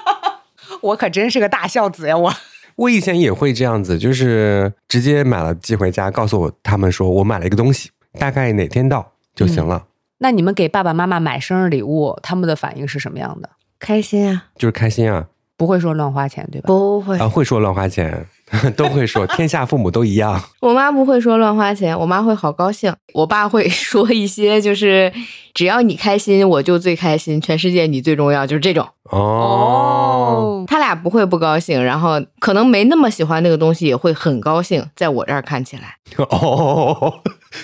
我可真是个大孝子呀！我我以前也会这样子，就是直接买了寄回家，告诉我他们说我买了一个东西，大概哪天到就行了，那你们给爸爸妈妈买生日礼物，他们的反应是什么样的？开心啊？就是开心啊不会说乱花钱，对吧？不会啊，会说乱花钱，都会说，天下父母都一样。我妈不会说乱花钱，我妈会好高兴。我爸会说一些就是只要你开心，我就最开心，全世界你最重要，就是这种。哦，他俩不会不高兴，然后可能没那么喜欢那个东西，也会很高兴。在我这儿看起来，哦，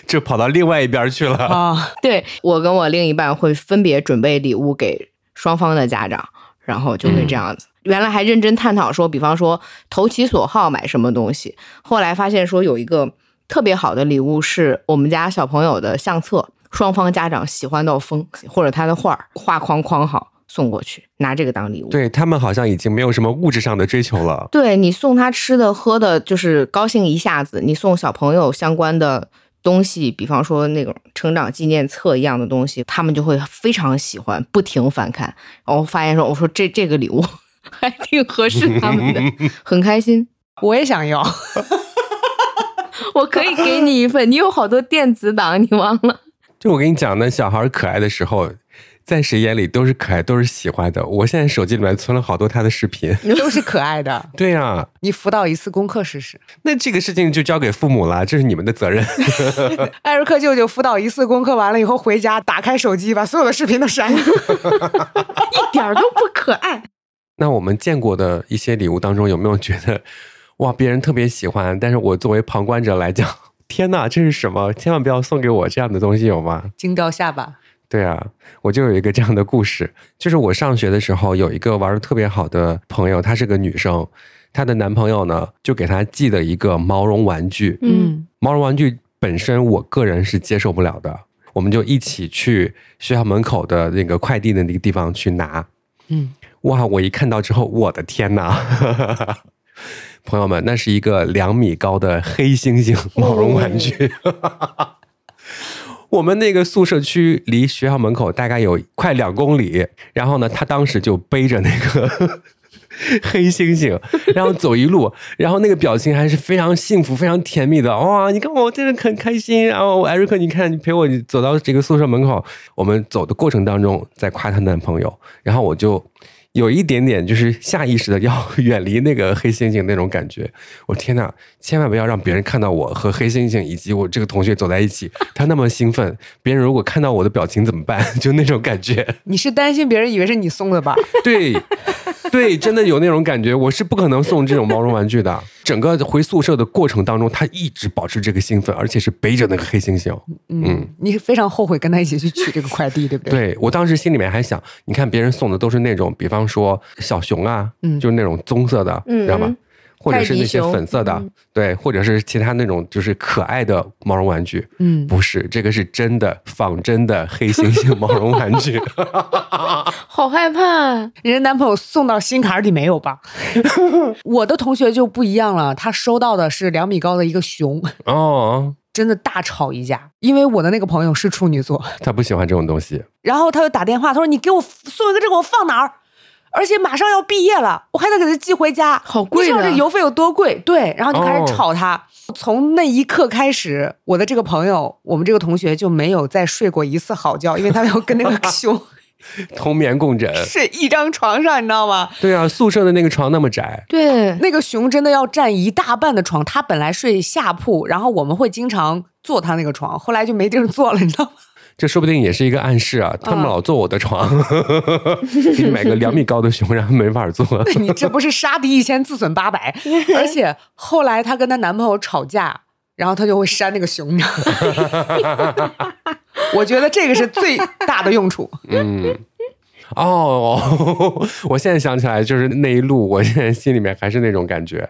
就跑到另外一边去了。啊，对我跟我另一半会分别准备礼物给双方的家长，然后就会这样子。原来还认真探讨说，比方说投其所好买什么东西，后来发现说有一个特别好的礼物是我们家小朋友的相册，双方家长喜欢到疯，或者他的画儿画框框好送过去，拿这个当礼物。对他们好像已经没有什么物质上的追求了。对你送他吃的喝的，就是高兴一下子；你送小朋友相关的东西，比方说那种成长纪念册一样的东西，他们就会非常喜欢，不停翻看。然后发现说，我说这这个礼物 还挺合适他们的，很开心。我也想要。我可以给你一份，你有好多电子档，你忘了？就我跟你讲，那小孩可爱的时候，在谁眼里都是可爱，都是喜欢的。我现在手机里面存了好多他的视频。都是可爱的。对呀、你辅导一次功课试试。那这个事情就交给父母了，这是你们的责任。艾瑞克舅舅辅导一次功课完了以后，回家打开手机，把所有的视频都删了。一点儿都不可爱。那我们见过的一些礼物当中，有没有觉得哇，别人特别喜欢，但是我作为旁观者来讲，天哪，这是什么？千万不要送给我这样的东西，有吗？惊掉下巴。对啊，我就有一个这样的故事，就是我上学的时候有一个玩的特别好的朋友，她是个女生，她的男朋友呢就给她寄了一个毛绒玩具，嗯，毛绒玩具本身我个人是接受不了的，我们就一起去学校门口的那个快递的那个地方去拿，嗯，哇，我一看到之后，我的天哪！朋友们，那是一个两米高的黑猩猩毛绒玩具。我们那个宿舍区离学校门口大概有快两公里，然后呢，他当时就背着那个 黑猩猩，然后走一路，然后那个表情还是非常幸福、非常甜蜜的。哇，你看我真的很开心。然后艾瑞克，你看你陪我走到这个宿舍门口，我们走的过程当中在夸她男朋友，然后我就。有一点点就是下意识的要 远离那个黑猩猩那种感觉。我天哪，千万不要让别人看到我和黑猩猩以及我这个同学走在一起，他那么兴奋，别人如果看到我的表情怎么办？就那种感觉。你是担心别人以为是你送的吧？对，对，真的有那种感觉。我是不可能送这种毛绒玩具的。整个回宿舍的过程当中，他一直保持这个兴奋，而且是背着那个黑猩猩。嗯，你非常后悔跟他一起去取这个快递，对不对？对我当时心里面还想，你看别人送的都是那种，比方说小熊啊，嗯就是那种棕色的，嗯知道吗？或者是那些粉色的，嗯对，或者是其他那种就是可爱的毛绒玩具。嗯，不是，这个是真的仿真的黑猩猩毛绒玩具。好害怕。人家男朋友送到心坎儿里没有吧？我的同学就不一样了，他收到的是两米高的一个熊，哦，真的大吵一架。因为我的那个朋友是处女座，他不喜欢这种东西。然后他就打电话，他说：“你给我送一个这个，我放哪儿？而且马上要毕业了，我还得给他寄回家，好贵你知道这邮费有多贵？”对，然后就开哦始吵他。从那一刻开始，我的这个朋友，我们这个同学就没有再睡过一次好觉，因为他要跟那个 熊同 眠共枕。睡一张床上，你知道吗？对啊，宿舍的那个床那么窄，对，那个熊真的要占一大半的床，他本来睡下铺，然后我们会经常坐他那个床，后来就没地儿坐了，你知道吗？这说不定也是一个暗示啊。他们嗯老坐我的床，给你买个两米高的熊，然后没法坐。你这不是杀敌一千自损八百？而且后来她跟她男朋友吵架，然后她就会扇那个熊，你知道吗我觉得这个是最大的用处。嗯，哦，我现在想起来，就是那一路，我现在心里面还是那种感觉，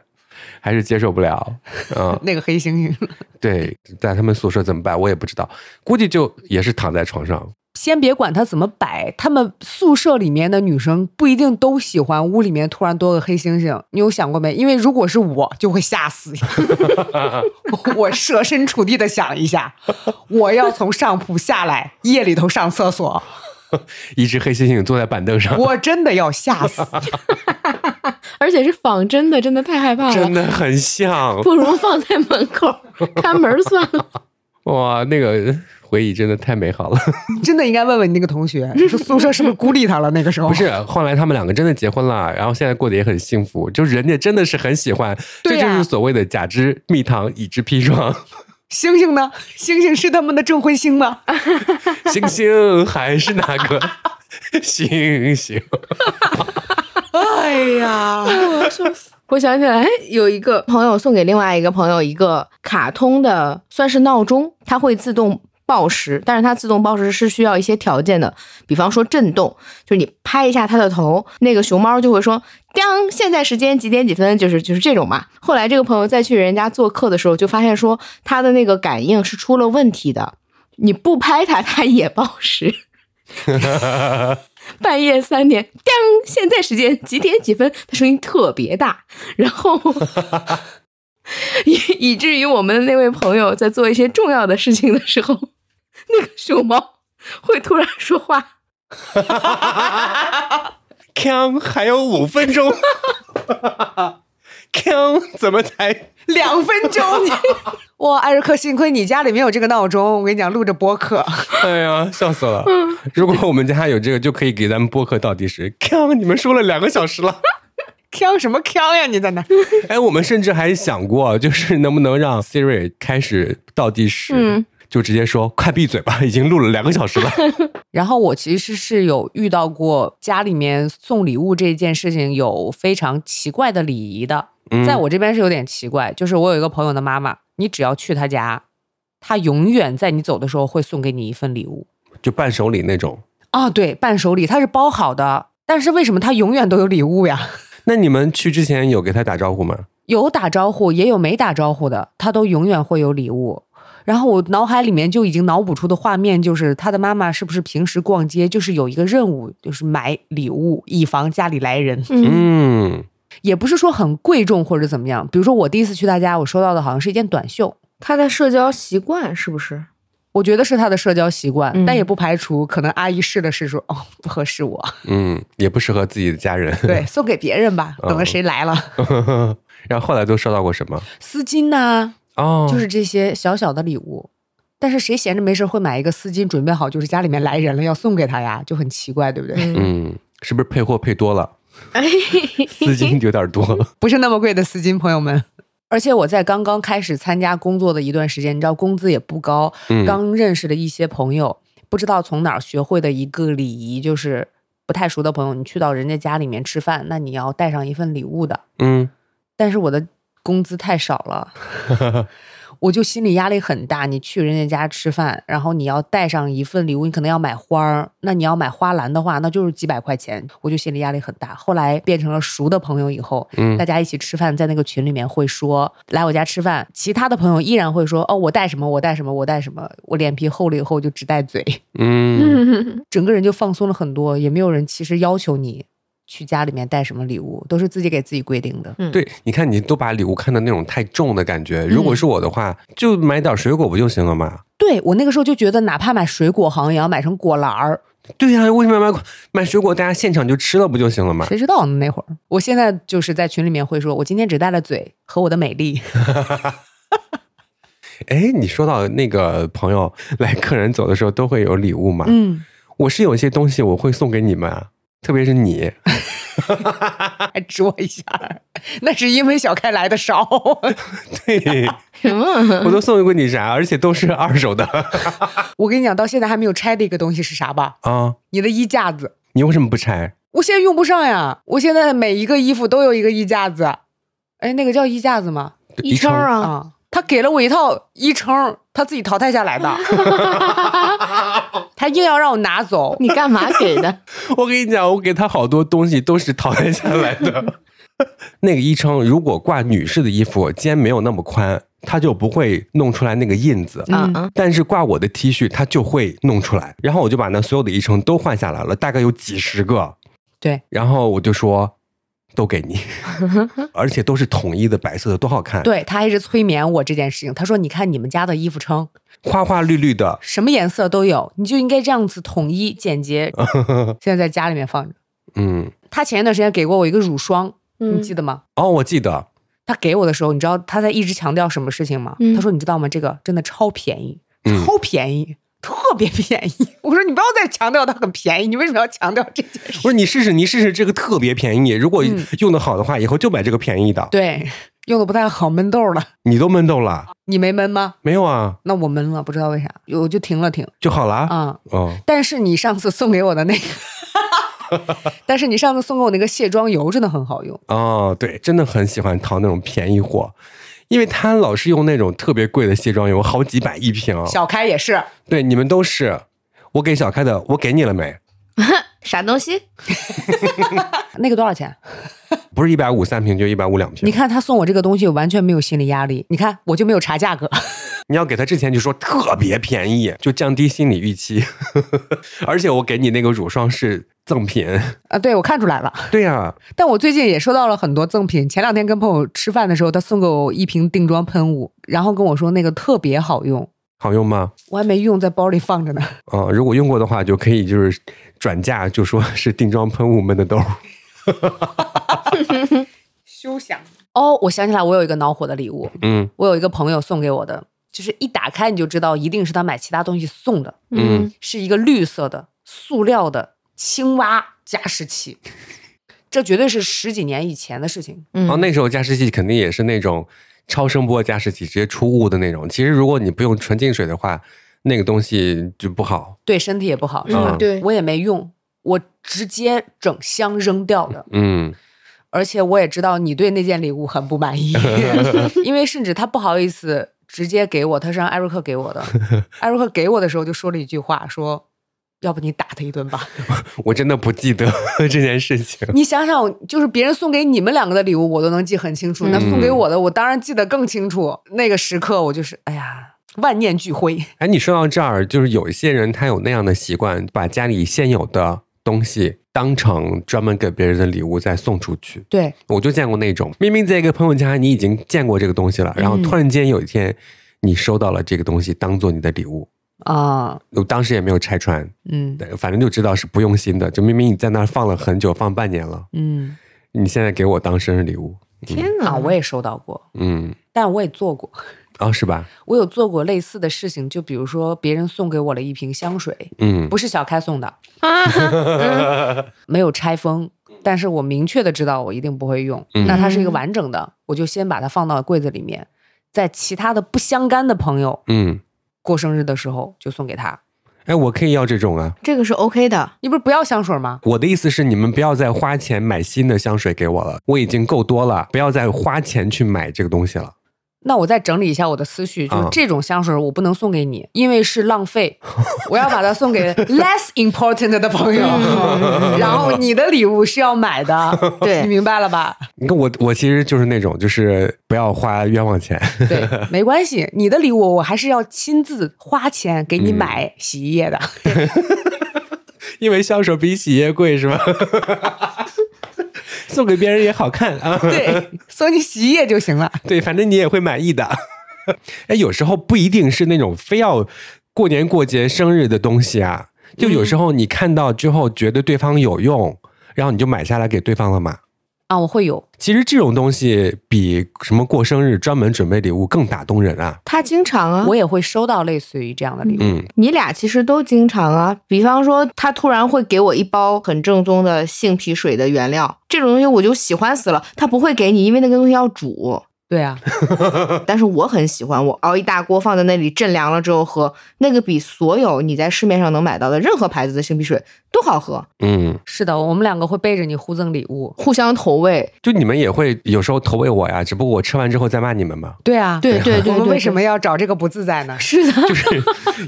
还是接受不了。嗯，那个黑猩猩，对，在他们宿舍怎么办，我也不知道，估计就也是躺在床上，先别管他怎么摆，他们宿舍里面的女生不一定都喜欢屋里面突然多个黑猩猩。你有想过没？因为如果是我，就会吓死。我设身处地的想一下，我要从上铺下来，夜里头上厕所，一只黑猩猩坐在板凳上，我真的要吓死。而且是仿真的，真的太害怕了，真的很像。不如放在门口看 门算了。哇，那个回忆真的太美好了。真的应该问问你那个同学，说宿舍是不是孤立他了？那个时候不是，后来他们两个真的结婚了，然后现在过得也很幸福。就人家真的是很喜欢，这就是所谓的假之蜜糖，乙之砒霜。星星呢？星星是他们的证婚星吗？星星还是那个 星星？哎呀，我想起来有一个朋友送给另外一个朋友一个卡通的，算是闹钟，它会自动报时，但是它自动报时是需要一些条件的，比方说震动，就是你拍一下它的头，那个熊猫就会说“当现在时间几点几分”，就是就是这种嘛。后来这个朋友再去人家做客的时候，就发现说他的那个感应是出了问题的，你不拍它，它也报时。半夜三点，当现在时间几点几分？它声音特别大，然后 以以至于我们的那位朋友在做一些重要的事情的时候，那个熊猫会突然说话。锵，还有五分钟。锵，怎么才？两分钟！哇，艾瑞克，幸亏你家里没有这个闹钟，我跟你讲，录着播客。哎呀，笑死了！如果我们家有这个，就可以给咱们播客倒计时。锵，你们说了两个小时了。锵什么锵呀？你在那？哎，我们甚至还想过，就是能不能让 Siri 开始倒计时，嗯就直接说快闭嘴吧，已经录了两个小时了。然后我其实是有遇到过家里面送礼物这件事情有非常奇怪的礼仪的，嗯在我这边是有点奇怪。就是我有一个朋友的妈妈，你只要去她家，她永远在你走的时候会送给你一份礼物。就伴手礼那种。啊，对，伴手礼它是包好的，但是为什么她永远都有礼物呀？那你们去之前有给他打招呼吗？有打招呼，也有没打招呼的，他都永远会有礼物。然后我脑海里面就已经脑补出的画面就是，他的妈妈是不是平时逛街就是有一个任务，就是买礼物，以防家里来人。嗯嗯，也不是说很贵重或者怎么样。比如说我第一次去他家，我收到的好像是一件短袖，他的社交习惯是不是？我觉得是他的社交习惯，嗯但也不排除可能阿姨试了试说哦不合适我，嗯，也不适合自己的家人。对，送给别人吧，嗯等着谁来了。然后后来都收到过什么？丝巾呐、哦，就是这些小小的礼物。但是谁闲着没事会买一个丝巾，准备好就是家里面来人了要送给他呀，就很奇怪，对不对？嗯，是不是配货配多了？哎，丝巾有点多。不是那么贵的丝巾，朋友们。而且我在刚刚开始参加工作的一段时间，你知道工资也不高，嗯刚认识的一些朋友，不知道从哪儿学会的一个礼仪，就是不太熟的朋友，你去到人家家里面吃饭，那你要带上一份礼物的。嗯，但是我的工资太少了，我就心理压力很大。你去人家家吃饭，然后你要带上一份礼物，你可能要买花儿，那你要买花篮的话，那就是几百块钱，我就心理压力很大。后来变成了熟的朋友以后，嗯大家一起吃饭，在那个群里面会说来我家吃饭，其他的朋友依然会说哦，我带什么，我带什么，我带什么。我脸皮厚了以后就只带嘴，嗯，整个人就放松了很多，也没有人其实要求你去家里面带什么礼物，都是自己给自己规定的。嗯对，你看你都把礼物看的那种太重的感觉。如果是我的话，就买点水果不就行了吗？对我那个时候就觉得，哪怕买水果，好像也要买成果篮儿。对呀、为什么要买买水果？大家现场就吃了不就行了吗？谁知道呢？那会儿，我现在就是在群里面会说，我今天只带了嘴和我的美丽。哎，你说到那个朋友来客人走的时候都会有礼物嘛？嗯，我是有一些东西我会送给你们啊，特别是你。还指我一下，那是因为小开来的少。对，什么？我都送过你啥，而且都是二手的 我跟你讲，到现在还没有拆的一个东西是啥吧？啊。你的衣架子，你为什么不拆？我现在用不上呀。我现在每一个衣服都有一个衣架子，哎，那个叫衣架子吗？衣撑啊，啊，他给了我一套衣撑，他自己淘汰下来的，他硬要让我拿走。你干嘛给的？我跟你讲，我给他好多东西都是淘汰下来的。那个衣撑如果挂女士的衣服，肩没有那么宽，它就不会弄出来那个印子。嗯嗯，但是挂我的 T 恤，它就会弄出来，然后我就把那所有的衣撑都换下来了，大概有几十个，对，然后我就说都给你，而且都是统一的白色的，多好看，，对他一直催眠我这件事情。他说：“你看你们家的衣服称花花绿绿的，什么颜色都有，你就应该这样子统一简洁。”现在在家里面放着。嗯，他前一段时间给过我一个乳霜，嗯你记得吗？哦，我记得，他给我的时候，你知道他在一直强调什么事情吗？嗯他说：“你知道吗？这个真的超便宜，嗯超便宜，特别便宜。”我说：“你不要再强调它很便宜，你为什么要强调这件事我说你试试，你试试这个特别便宜，如果嗯用的好的话，以后就买这个便宜的？”。对，用的不太好，闷痘了。你都闷痘了？你没闷吗？没有啊，那我闷了，不知道为啥，我就停了停就好了啊。嗯、哦，但是你上次送给我的那个，但是你上次送给我那个卸妆油真的很好用。哦，对，真的很喜欢淘那种便宜货，因为他老是用那种特别贵的卸妆油，好几百一瓶。小开也是，对，你们都是。我给小开的，我给你了没？啥东西？那个多少钱？不是一百五三瓶，就一百五两瓶。你看他送我这个东西，完全没有心理压力。你看我就没有查价格。你要给他之前就说特别便宜，就降低心理预期。而且我给你那个乳霜是赠品。啊，对我看出来了。对呀、但我最近也收到了很多赠品。前两天跟朋友吃饭的时候，他送给我一瓶定妆喷雾，然后跟我说那个特别好用，好用吗？我还没用，在包里放着呢。啊、如果用过的话，就可以就是转嫁，就说是定妆喷雾闷的痘。休想！哦，我想起来，我有一个恼火的礼物，嗯我有一个朋友送给我的，就是一打开你就知道一定是他买其他东西送的，嗯，是一个绿色的塑料的青蛙加湿器。这绝对是十几年以前的事情。嗯哦，那时候加湿器肯定也是那种超声波加湿器，直接出雾的那种。其实如果你不用纯净水的话，那个东西就不好。对身体也不好，是吧？嗯对我也没用，我直接整箱扔掉的。嗯而且我也知道你对那件礼物很不满意，因为甚至他不好意思直接给我，他是让艾瑞克给我的。艾瑞克给我的时候就说了一句话，说：“要不你打他一顿吧。我真的不记得 这件事情”。你想想，就是别人送给你们两个的礼物，我都能记很清楚，那送给我的，我当然记得更清楚。那个时刻，我就是哎呀，万念俱灰。哎，你说到这儿，就是有一些人他有那样的习惯，把家里现有的东西当成专门给别人的礼物再送出去。对，我就见过那种，明明在一个朋友家你已经见过这个东西了，然后嗯突然间有一天你收到了这个东西当做你的礼物，啊，我当时也没有拆穿，嗯，反正就知道是不用心的，就明明你在那儿放了很久，放半年了，嗯。你现在给我当生日礼物，天哪，啊，我也收到过，嗯，但我也做过。哦，是吧？我有做过类似的事情，就比如说别人送给我了一瓶香水，嗯不是小开送的，啊，没有拆封，但是我明确的知道我一定不会用。嗯那它是一个完整的，我就先把它放到柜子里面，在其他的不相干的朋友嗯，过生日的时候就送给他。哎，我可以要这种啊。这个是 OK 的。你不是不要香水吗？我的意思是，你们不要再花钱买新的香水给我了，我已经够多了，不要再花钱去买这个东西了。那我再整理一下我的思绪，就这种香水我不能送给你，因为是浪费，我要把它送给 less important 的朋友。然后你的礼物是要买的，对你明白了吧？你看我，我其实就是那种，就是不要花冤枉钱。对，没关系，你的礼物我还是要亲自花钱给你买洗衣液的。因为香水比洗衣液贵是吧？送给别人也好看啊。对，送你洗衣液就行了。对，反正你也会满意的。哎，有时候不一定是那种非要过年过节生日的东西啊，就有时候你看到之后觉得对方有用，然后你就买下来给对方了嘛。啊，我会有，其实这种东西比什么过生日专门准备礼物更打动人啊。他经常啊，我也会收到类似于这样的礼物。嗯你俩其实都经常啊。比方说，他突然会给我一包很正宗的杏皮水的原料，这种东西我就喜欢死了。他不会给你，因为那个东西要煮。对啊，但是我很喜欢，我熬一大锅放在那里镇凉了之后喝，那个比所有你在市面上能买到的任何牌子的杏皮水都好喝，嗯，是的，我们两个会背着你互赠礼物。互相投喂。就你们也会有时候投喂我呀，只不过我吃完之后再骂你们嘛。对啊，对对对对 我们为什么要找这个不自在呢？是的，就是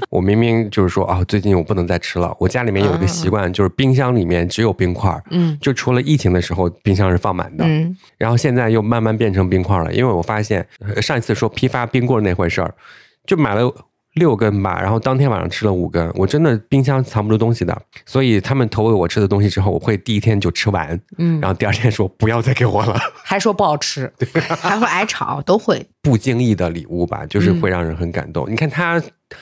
我明明就是说啊，最近我不能再吃了。我家里面有一个习惯，就是冰箱里面只有冰块儿，嗯就除了疫情的时候冰箱是放满的，嗯，然后现在又慢慢变成冰块了，因为为我发现呃上一次说批发冰棍那回事儿，就买了。六根吧，然后当天晚上吃了五根，我真的冰箱藏不住东西的，所以他们投喂我吃的东西之后，我会第一天就吃完，嗯，然后第二天说不要再给我了。还说不好吃，还会挨吵，都会。不经意的礼物吧，就是会让人很感动。你看他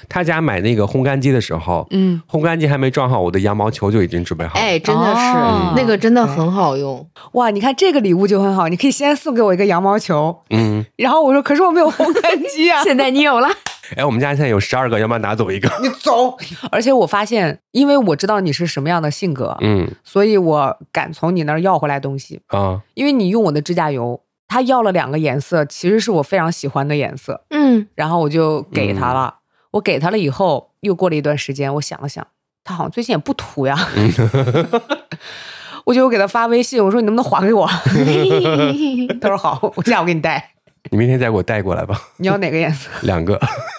他家买那个烘干机的时候，嗯，烘干机还没装好，我的羊毛球就已经准备好了。哎，真的是、哦。那个真的很好用。哇，你看这个礼物就很好，你可以先送给我一个羊毛球，嗯，然后我说可是我没有烘干机啊，现在你有了，哎，我们家现在有十二个，要不要拿走一个？你走。而且我发现，因为我知道你是什么样的性格，嗯。所以我敢从你那儿要回来东西，啊，因为你用我的指甲油，他要了两个颜色，其实是我非常喜欢的颜色，嗯，然后我就给他了。我给他了以后，又过了一段时间，我想了想，他好像最近也不涂呀，我就给他发微信，我说你能不能还给我？他说好，我下午给你带。你明天再给我带过来吧，你要哪个颜色？两个。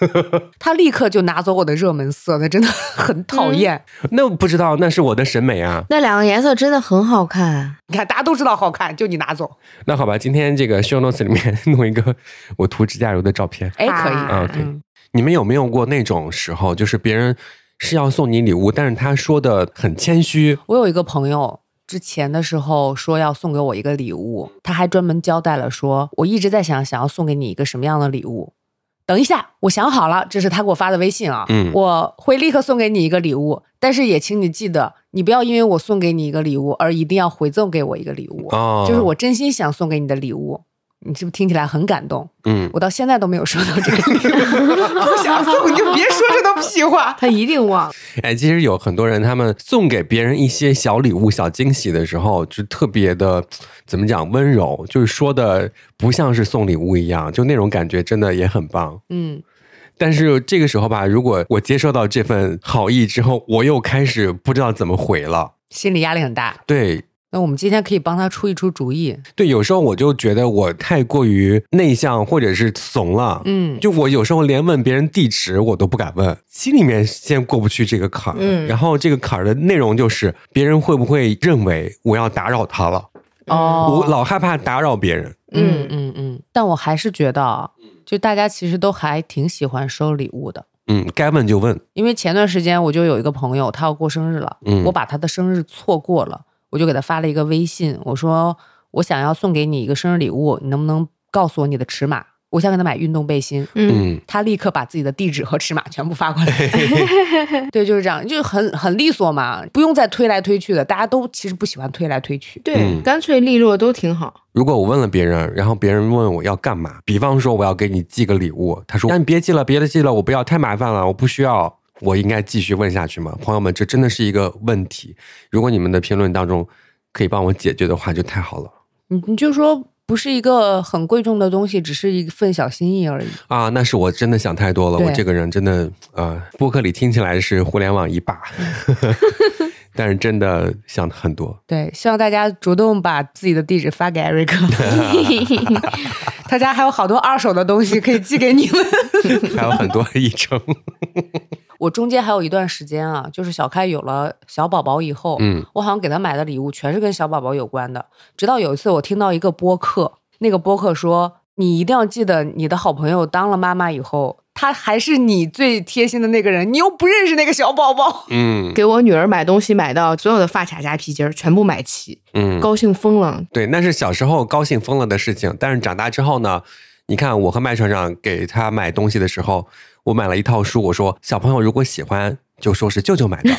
他立刻就拿走我的热门色，他真的很讨厌。那不知道，那是我的审美啊。那两个颜色真的很好看。你看，大家都知道好看，就你拿走。那好吧，今天这个 show notes 里面弄一个我涂指甲油的照片。哎，可以。啊 OK 嗯你们有没有过那种时候，就是别人是要送你礼物，但是他说的很谦虚，我有一个朋友，之前的时候说要送给我一个礼物，他还专门交代了说，我一直在想想要送给你一个什么样的礼物。等一下，我想好了，这是他给我发的微信啊，嗯我会立刻送给你一个礼物，但是也请你记得，你不要因为我送给你一个礼物而一定要回赠给我一个礼物，哦就是我真心想送给你的礼物。你是不是听起来很感动？嗯，我到现在都没有收到这个礼物，不想送你就别说这种屁话。他一定忘。哎，其实有很多人，他们送给别人一些小礼物、小惊喜的时候，就特别的怎么讲温柔，就是说的不像是送礼物一样，就那种感觉真的也很棒。嗯，但是这个时候吧，如果我接受到这份好意之后，我又开始不知道怎么回了。心理压力很大。对那我们今天可以帮他出一出主意。对，有时候我就觉得我太过于内向或者是怂了。嗯，就我有时候连问别人地址我都不敢问，心里面先过不去这个坎儿。嗯然后这个坎儿的内容就是别人会不会认为我要打扰他了？哦我老害怕打扰别人。嗯嗯嗯，但我还是觉得啊，就大家其实都还挺喜欢收礼物的。嗯，该问就问。因为前段时间我就有一个朋友，他要过生日了，嗯我把他的生日错过了，我就给他发了一个微信，我说我想要送给你一个生日礼物，你能不能告诉我你的尺码？我想给他买运动背心。嗯，嗯，他立刻把自己的地址和尺码全部发过来，对，就是这样，就很很利索嘛，不用再推来推去的。大家都其实不喜欢推来推去，对，嗯干脆利落都挺好。如果我问了别人，然后别人问我要干嘛，比方说我要给你寄个礼物，他说：“那你别寄了，别的寄了，我不要，太麻烦了，我不需要。”我应该继续问下去吗？朋友们，这真的是一个问题。如果你们的评论当中可以帮我解决的话，就太好了你你就说不是一个很贵重的东西，只是一份小心意而已。啊！那是我真的想太多了，我这个人真的呃，播客里听起来是互联网一霸，但是真的想很多。对，希望大家主动把自己的地址发给艾瑞克，他家还有好多二手的东西可以寄给你们。还有很多一成，我中间还有一段时间啊，就是小开有了小宝宝以后，嗯，我好像给他买的礼物全是跟小宝宝有关的。直到有一次我听到一个播客，那个播客说，你一定要记得，你的好朋友当了妈妈以后，他还是你最贴心的那个人，你又不认识那个小宝宝。嗯给我女儿买东西，买到所有的发卡加皮筋儿全部买齐，嗯，高兴疯了。对，那是小时候高兴疯了的事情。但是长大之后呢，你看我和麦船长给他买东西的时候，我买了一套书，我说小朋友如果喜欢，就说是舅舅买的；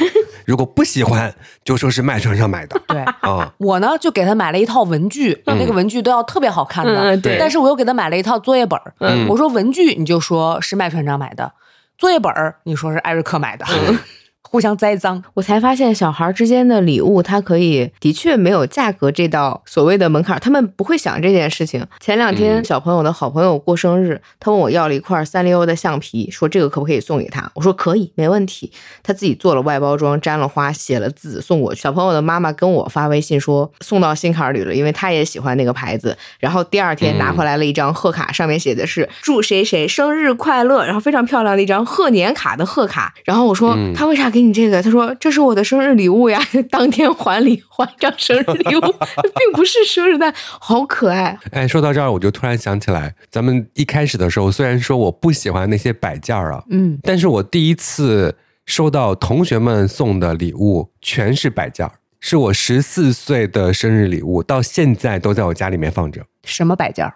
如果不喜欢，就说是麦船长买的。对。啊、我呢就给他买了一套文具，那个文具都要特别好看的，嗯对但是我又给他买了一套作业本儿。嗯我说文具你就说是麦船长买的，作业本儿你说是艾瑞克买的，互相栽赃。我才发现，小孩之间的礼物，它可以的确没有价格这道所谓的门槛儿，他们不会想这件事情。前两天，嗯小朋友的好朋友过生日，他问我要了一块三丽鸥的橡皮，说这个可不可以送给他？我说可以，没问题。他自己做了外包装，粘了花，写了字送我去。小朋友的妈妈跟我发微信说送到心坎儿里了，因为他也喜欢那个牌子。然后第二天拿回来了一张贺卡，上面写的是祝谁谁生日快乐，然后非常漂亮的一张贺年卡的贺卡。然后我说、嗯他为啥给给你这个。他说这是我的生日礼物呀，当天还礼还张生日礼物，并不是生日蛋，好可爱。哎，说到这儿，我就突然想起来，咱们一开始的时候，虽然说我不喜欢那些摆件儿啊，嗯，但是我第一次收到同学们送的礼物全是摆件儿，是我十四岁的生日礼物，到现在都在我家里面放着。什么摆件儿？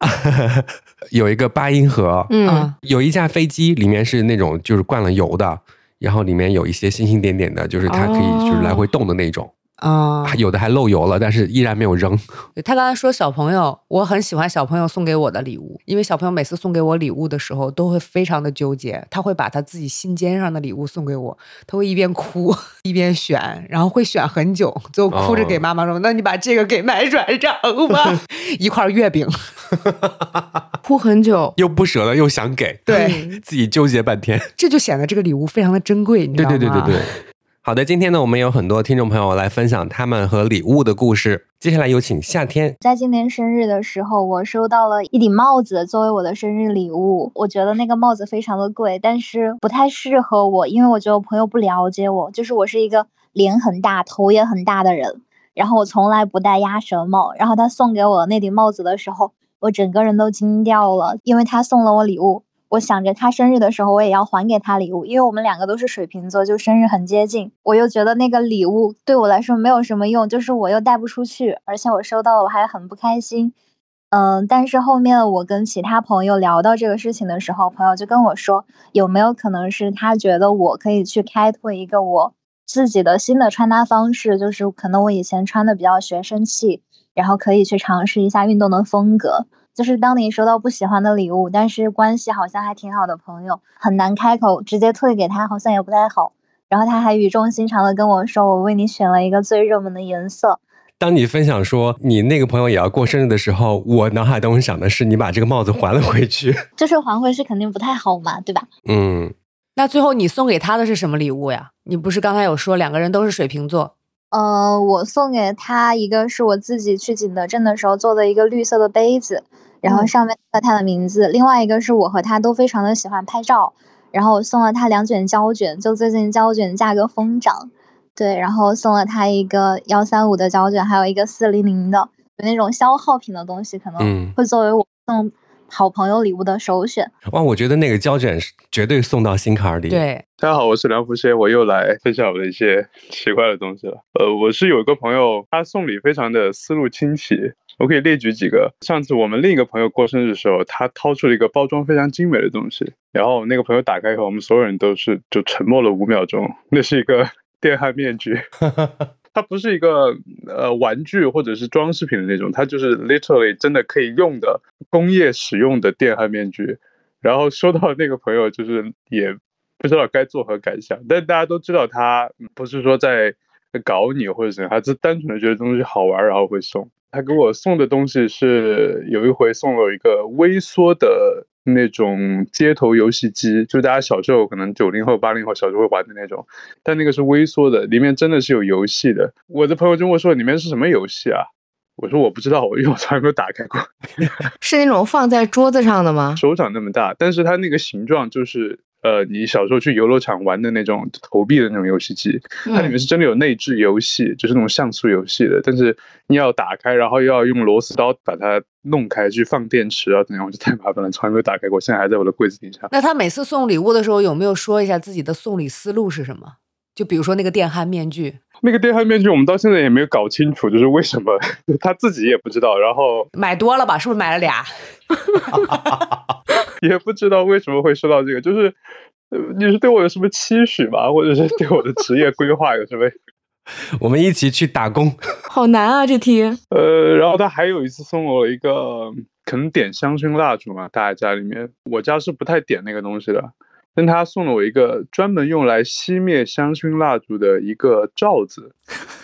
有一个八音盒，嗯，啊有一架飞机，里面是那种就是灌了油的，然后里面有一些星星点点的，就是它可以就是来回动的那种。啊还有的还漏油了，但是依然没有扔。对他刚才说小朋友，我很喜欢小朋友送给我的礼物，因为小朋友每次送给我礼物的时候都会非常的纠结，他会把他自己心尖上的礼物送给我，他会一边哭一边选，然后会选很久，最后哭着给妈妈说：“那你把这个给买转账吧，一块月饼。哭很久。又不舍得又想给，对嗯自己纠结半天。”这就显得这个礼物非常的珍贵，你知道吗？对对对对。好的，今天呢，我们有很多听众朋友来分享他们和礼物的故事。接下来有请夏天。在今年生日的时候，我收到了一顶帽子作为我的生日礼物。我觉得那个帽子非常的贵，但是不太适合我，因为我觉得我朋友不了解我，就是我是一个脸很大、头也很大的人。然后我从来不戴鸭舌帽，然后他送给我那顶帽子的时候，我整个人都惊掉了，因为他送了我礼物。我想着他生日的时候，我也要还给他礼物，因为我们两个都是水瓶座，就生日很接近。我又觉得那个礼物对我来说没有什么用，就是我又带不出去，而且我收到了我还很不开心。嗯，但是后面我跟其他朋友聊到这个事情的时候，朋友就跟我说，有没有可能是他觉得我可以去开拓一个我自己的新的穿搭方式，就是可能我以前穿的比较学生气，然后可以去尝试一下运动的风格。就是当你收到不喜欢的礼物，但是关系好像还挺好的朋友，很难开口直接退给他，好像也不太好。然后他还语重心长的跟我说，我为你选了一个最热门的颜色。当你分享说你那个朋友也要过生日的时候，我脑海中想的是你把这个帽子还了回去。就是还回去肯定不太好嘛，对吧？嗯，那最后你送给他的是什么礼物呀？你不是刚才有说两个人都是水瓶座？呃，我送给他一个是我自己去景德镇的时候做的一个绿色的杯子，然后嗯上面刻他的名字。另外一个是我和他都非常的喜欢拍照，然后我送了他两卷胶卷，就最近胶卷价格疯涨，对，然后送了他一个幺三五的胶卷，还有一个四零零的，有那种消耗品的东西，可能嗯会作为我送好朋友礼物的首选。哇，我觉得那个胶卷是绝对送到心坎儿里。，对，大家好，我是梁福先，我又来分享我的一些奇怪的东西了。呃，我是有一个朋友，他送礼非常的思路清奇，我可以列举几个。上次我们另一个朋友过生日的时候，他掏出了一个包装非常精美的东西，然后那个朋友打开以后，我们所有人都是就沉默了五秒钟。那是一个 电焊面具，它不是一个呃玩具或者是装饰品的那种，它就是 literally 真的可以用的工业使用的电焊面具。然后收到那个朋友就是也不知道该作何感想，但大家都知道他不是说在搞你或者怎样，他是单纯的觉得东西好玩，然后会送。他给我送的东西是有一回送了我一个微缩的那种街头游戏机，就大家小时候可能九零后、八零后小时候会玩的那种，但那个是微缩的，里面真的是有游戏的。我的朋友就问我说：“里面是什么游戏啊？”我说：“我不知道，我因为我从来没有打开过。”是那种放在桌子上的吗？手掌那么大，但是它那个形状就是呃，你小时候去游乐场玩的那种投币的那种游戏机，它里面是真的有内置游戏，就是那种像素游戏的，但是你要打开，然后又要用螺丝刀把它弄开去放电池啊，怎样，我就太麻烦了，从来没有打开过，现在还在我的柜子底下。那他每次送礼物的时候有没有说一下自己的送礼思路是什么？就比如说那个电焊面具，那个电焊面具我们到现在也没有搞清楚，就是为什么 他自己也不知道，然后买多了吧？是不是买了俩？也不知道为什么会收到这个，就是。呃你是对我有什么期许吗？或者是对我的职业规划有什么我们一起去打工。好难啊，这题。呃，然后他还有一次送我一个，可能点香薰蜡烛嘛，大家家里面，我家是不太点那个东西的，但他送了我一个专门用来熄灭香薰蜡烛的一个罩子，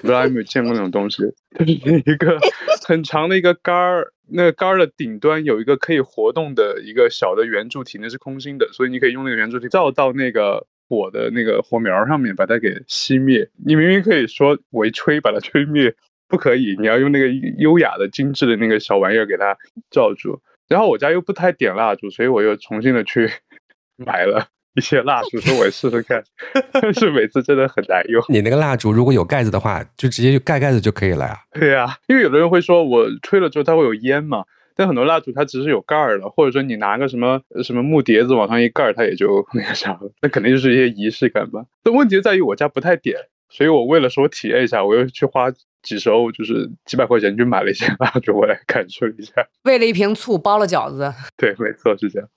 不知道有没有见过那种东西，就是 一个很长的一个杆儿，那个杆儿的顶端有一个可以活动的一个小的圆柱体，那是空心的，所以你可以用那个圆柱体照到那个火的那个火苗上面，把它给熄灭。你明明可以说我一吹把它吹灭，不可以，你要用那个优雅的、精致的那个小玩意儿给它罩住。然后我家又不太点蜡烛，所以我又重新的去 买了一些蜡烛，说我试试看，但是每次真的很难用。你那个蜡烛如果有盖子的话，就直接就盖盖子就可以了呀。对呀、因为有的人会说我吹了之后它会有烟嘛，但很多蜡烛它只是有盖儿了，或者说你拿个什么什么木碟子往上一盖，它也就那个啥了，那肯定就是一些仪式感吧。但问题在于我家不太点，所以我为了说体验一下，我又去花几十欧，就是几百块钱去买了一些蜡烛，我来感受一下。为了一瓶醋包了饺子，对，没错是这样。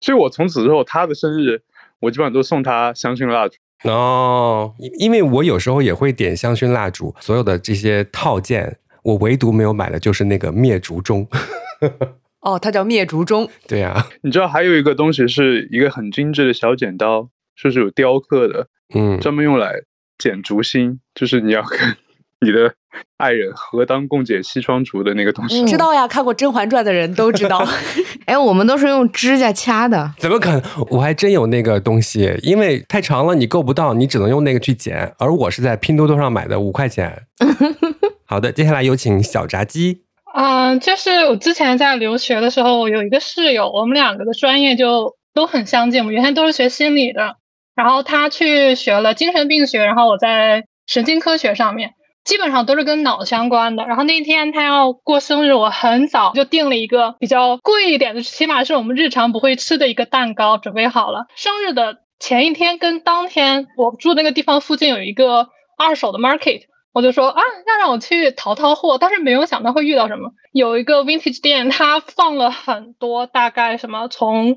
所以我从此之后，他的生日我基本上都送他香薰蜡烛。哦，因因为我有时候也会点香薰蜡烛，所有的这些套件，我唯独没有买的就是那个灭烛钟。哦，它叫灭烛钟，对啊，你知道还有一个东西是一个很精致的小剪刀，就是有雕刻的，嗯，专门用来剪烛芯，就是你要跟你的爱人何当共剪西窗烛的那个东西。嗯知道呀，看过《甄嬛传》的人都知道。哎，我们都是用指甲掐的。怎么可能？我还真有那个东西，因为太长了，你够不到，你只能用那个去剪。而我是在拼多多上买的，五块钱。好的，接下来有请小炸鸡。嗯、就是我之前在留学的时候，我有一个室友，我们两个的专业就都很相近。我们原先都是学心理的，然后他去学了精神病学，然后我在神经科学上面，基本上都是跟脑相关的。然后那天他要过生日，我很早就订了一个比较贵一点的，起码是我们日常不会吃的一个蛋糕，准备好了。生日的前一天跟当天，我住那个地方附近有一个二手的 market。我就说啊，要让我去淘淘货，但是没有想到会遇到什么。有一个 vintage 店，它放了很多，大概什么从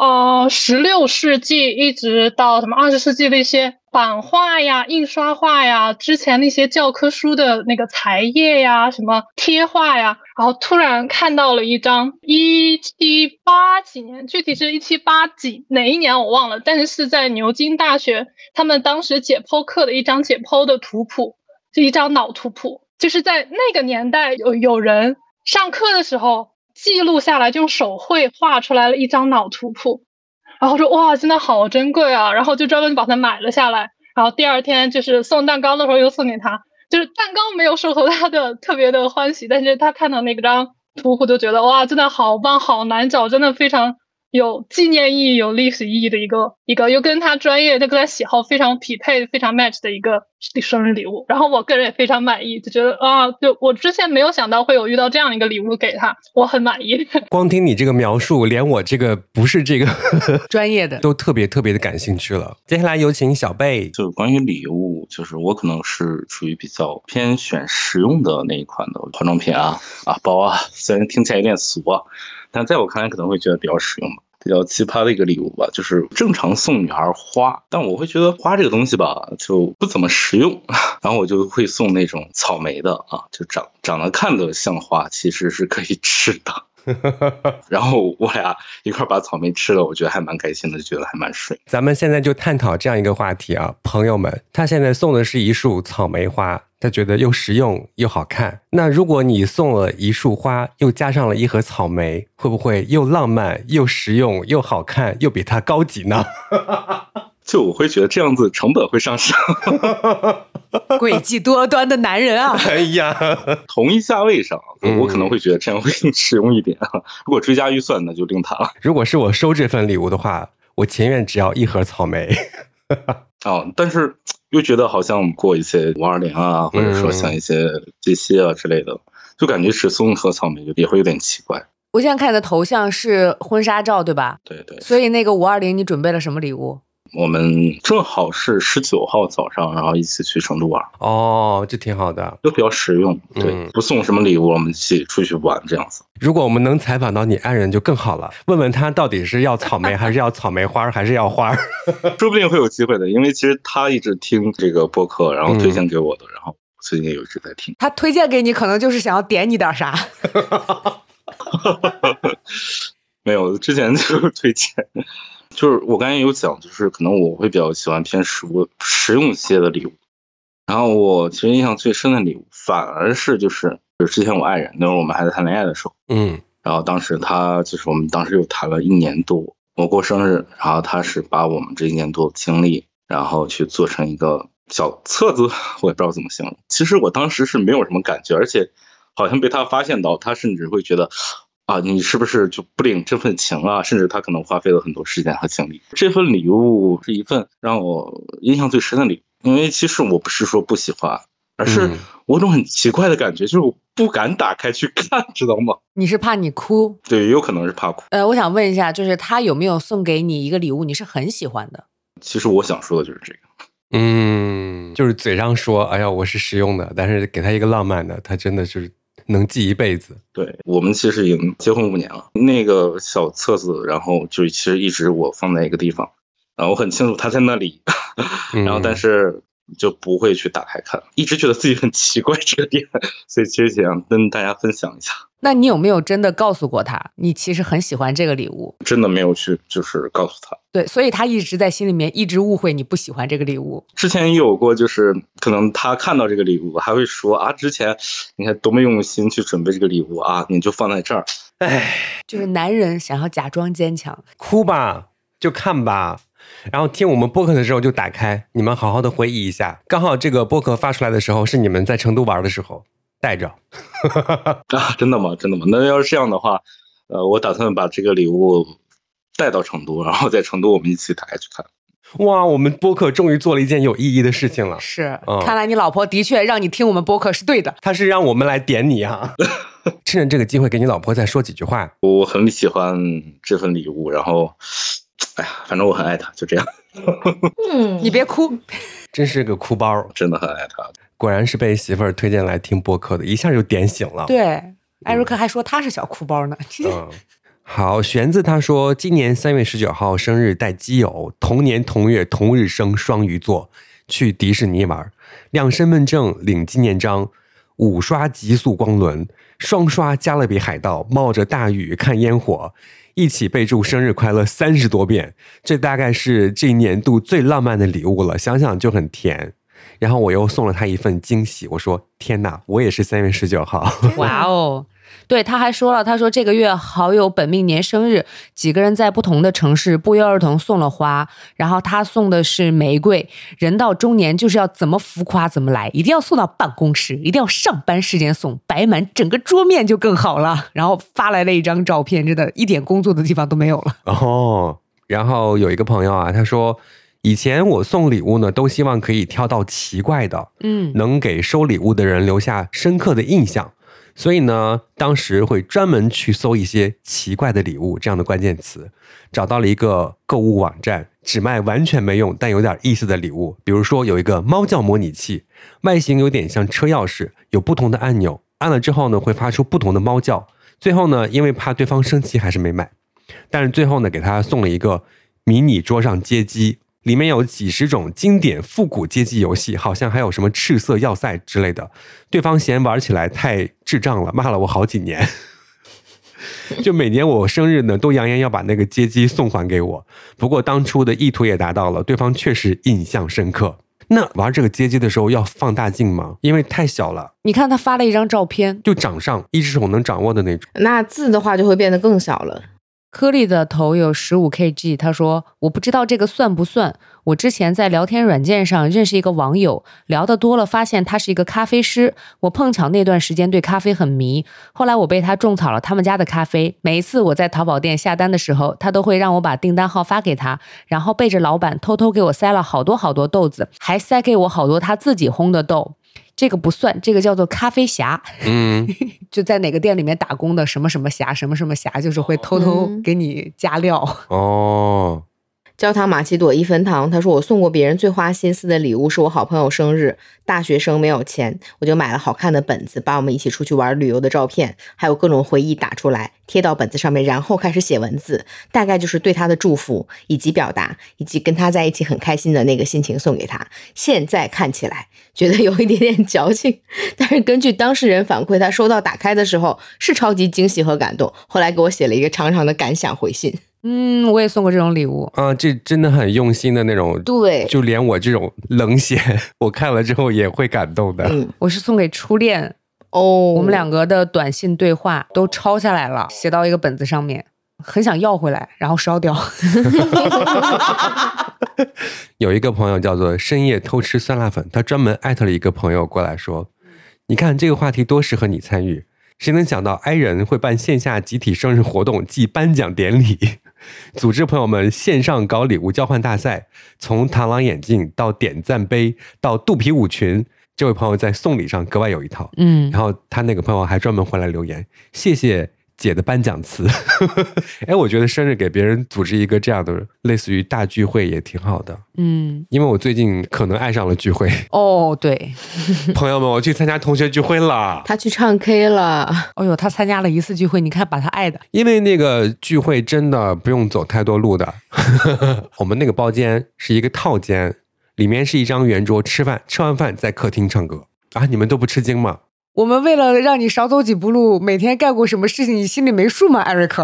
呃十六世纪一直到什么二十世纪的一些版画呀、印刷画呀，之前那些教科书的那个裁页呀、什么贴画呀，然后突然看到了一张一七八几年，具体是一七八几哪一年我忘了，但是是在牛津大学他们当时解剖课的一张解剖的图谱。是一张脑图谱，就是在那个年代有有人上课的时候记录下来，就用手绘画出来了一张脑图谱，然后说哇，真的好珍贵啊，然后就专门把它买了下来，然后第二天就是送蛋糕的时候又送给他，就是蛋糕没有收到他的特别的欢喜，但是他看到那个张图谱就觉得哇，真的好棒，好难找，真的非常。有纪念意义、有历史意义的一个一个，又跟他专业、他跟他喜好非常匹配、非常 match 的一个生日礼物。然后我个人也非常满意，就觉得啊，就我之前没有想到会有遇到这样一个礼物给他，我很满意。光听你这个描述，连我这个不是这个 专业的都特别特别的感兴趣了。接下来有请小贝。就是关于礼物，就是我可能是属于比较偏选实用的那一款的化妆品啊啊包啊，虽然听起来有点俗啊，但在我看来可能会觉得比较实用吧。比较奇葩的一个礼物吧，就是正常送女孩花，但我会觉得花这个东西吧就不怎么实用，然后我就会送那种草莓的啊，就长长得看着像花，其实是可以吃的。然后我俩一块把草莓吃了，我觉得还蛮开心的，就觉得还蛮顺。咱们现在就探讨这样一个话题啊，朋友们，他现在送的是一束草莓花，他觉得又实用又好看。那如果你送了一束花，又加上了一盒草莓，会不会又浪漫又实用又好看，又比它高级呢？就我会觉得这样子成本会上升。诡计多端的男人啊！哎呀，同一价位上，嗯我可能会觉得这样会更实用一点。如果追加预算，那就另谈了。如果是我收这份礼物的话，我情愿只要一盒草莓。哦，但是又觉得好像过一些五二零啊，或者说像一些这些啊之类的，就感觉只送一盒草莓就也会有点奇怪。我现在看你的头像是婚纱照，对吧？对对，所以那个五二零你准备了什么礼物？我们正好是十九号早上，然后一起去成都玩，哦，这挺好的。都比较实用。对，嗯不送什么礼物，我们一起出去玩这样子。如果我们能采访到你爱人就更好了，问问他到底是要草莓还是要草莓花儿还是要花儿。说不定会有机会的，因为其实他一直听这个播客，然后推荐给我的，然后最近也有一直在听。他推荐给你，可能就是想要点你点啥。没有，之前就推荐，就是我刚才有讲，就是可能我会比较喜欢偏实物、实用一些的礼物。然后我其实印象最深的礼物，反而是就是就是之前我爱人那会儿我们还在谈恋爱的时候，嗯然后当时他就是我们当时又谈了一年多，我过生日，然后他是把我们这一年多的经历，然后去做成一个小册子，我也不知道怎么形容。其实我当时是没有什么感觉，而且好像被他发现到，他甚至会觉得啊，你是不是就不领这份情啊？甚至他可能花费了很多时间和精力。这份礼物是一份让我印象最深的礼物，因为其实我不是说不喜欢，而是嗯我有种很奇怪的感觉，就是我不敢打开去看，知道吗？你是怕你哭？对，有可能是怕哭。呃，我想问一下，就是他有没有送给你一个礼物，你是很喜欢的？其实我想说的就是这个。嗯，就是嘴上说，哎呀，我是实用的，但是给他一个浪漫的，他真的就是能记一辈子。对我们其实已经结婚五年了，那个小册子，然后就其实一直我放在一个地方，啊，我很清楚它在那里，嗯。然后但是就不会去打开看，一直觉得自己很奇怪这个点，所以其实想跟大家分享一下，那你有没有真的告诉过他，你其实很喜欢这个礼物？真的没有去就是告诉他。对，所以他一直在心里面一直误会你不喜欢这个礼物。之前也有过，就是可能他看到这个礼物，还会说啊，之前你看多么用心去准备这个礼物啊，你就放在这儿，哎，就是男人想要假装坚强，哭吧，就看吧。然后听我们播客的时候就打开，你们好好的回忆一下。刚好这个播客发出来的时候是你们在成都玩的时候，带着。啊，真的吗？真的吗？那要是这样的话，呃，我打算把这个礼物带到成都，然后在成都我们一起打开去看。哇，我们播客终于做了一件有意义的事情了。是，嗯看来你老婆的确让你听我们播客是对的。她是让我们来点你啊！趁着这个机会给你老婆再说几句话。我很喜欢这份礼物，然后，哎呀，反正我很爱他，就这样，嗯，你别哭，真是个哭包，真的很爱他。果然是被媳妇儿推荐来听播客的，一下就点醒了。对，艾瑞克还说他是小哭包呢。嗯，好，玄子他说，今年三月十九号生日带基友，同年同月同日生双鱼座，去迪士尼玩，亮身份证，领纪念章，五刷极速光轮，双刷加勒比海盗，冒着大雨看烟火。一起备注生日快乐三十多遍，这大概是这一年度最浪漫的礼物了，想想就很甜。然后我又送了他一份惊喜，我说：“天哪，我也是三月十九号。哇哦！对，他还说了，他说这个月好友本命年生日，几个人在不同的城市不约而同送了花，然后他送的是玫瑰。人到中年就是要怎么浮夸怎么来，一定要送到办公室，一定要上班时间送，摆满整个桌面就更好了。然后发来了一张照片，真的一点工作的地方都没有了。哦，然后有一个朋友啊，他说，以前我送礼物呢，都希望可以挑到奇怪的，嗯，能给收礼物的人留下深刻的印象。所以呢，当时会专门去搜一些奇怪的礼物这样的关键词，找到了一个购物网站，只卖完全没用但有点意思的礼物。比如说有一个猫叫模拟器，外形有点像车钥匙，有不同的按钮，按了之后呢会发出不同的猫叫。最后呢，因为怕对方生气，还是没买。但是最后呢，给他送了一个迷你桌上街机，里面有几十种经典复古街机游戏，好像还有什么赤色要塞之类的。对方嫌玩起来太智障了，骂了我好几年。就每年我生日呢，都扬言要把那个街机送还给我。不过当初的意图也达到了，对方确实印象深刻。那玩这个街机的时候要放大镜吗？因为太小了，你看他发了一张照片，就掌上一只手能掌握的那种。那字的话就会变得更小了。颗粒的头有十五 kg，他说我不知道这个算不算。我之前在聊天软件上认识一个网友，聊得多了，发现他是一个咖啡师。我碰巧那段时间对咖啡很迷，后来我被他种草了他们家的咖啡。每一次我在淘宝店下单的时候，他都会让我把订单号发给他，然后背着老板偷偷给我塞了好多好多豆子，还塞给我好多他自己烘的豆。这个不算，这个叫做咖啡侠。嗯，就在哪个店里面打工的什么什么侠，什么什么侠，就是会偷偷嗯给你加料。哦，焦糖玛奇朵一分糖，他说我送过别人最花心思的礼物是我好朋友生日，大学生没有钱，我就买了好看的本子，把我们一起出去玩旅游的照片，还有各种回忆打出来贴到本子上面，然后开始写文字，大概就是对他的祝福以及表达，以及跟他在一起很开心的那个心情送给他。现在看起来觉得有一点点矫情，但是根据当事人反馈，他收到打开的时候是超级惊喜和感动，后来给我写了一个长长的感想回信。嗯，我也送过这种礼物。啊，这真的很用心的那种，对，就连我这种冷血，我看了之后也会感动的。嗯我是送给初恋，哦，我们两个的短信对话都抄下来了，写到一个本子上面，很想要回来，然后烧掉。有一个朋友叫做深夜偷吃酸辣粉，他专门艾特了一个朋友过来说：“你看这个话题多适合你参与。谁能想到 i 人会办线下集体生日活动暨颁奖典礼，组织朋友们线上搞礼物交换大赛，从螳螂眼镜到点赞杯到肚皮舞裙，这位朋友在送礼上格外有一套。嗯，然后他那个朋友还专门回来留言，谢谢姐的颁奖词。哎，我觉得生日给别人组织一个这样的类似于大聚会也挺好的，嗯，因为我最近可能爱上了聚会。哦，对，朋友们，我去参加同学聚会了，他去唱 K 了，哦呦，他参加了一次聚会，你看把他爱的，因为那个聚会真的不用走太多路的。我们那个包间是一个套间，里面是一张圆桌，吃饭，吃完饭在客厅唱歌啊！你们都不吃惊吗？我们为了让你少走几步路，每天干过什么事情，你心里没数吗，艾瑞克？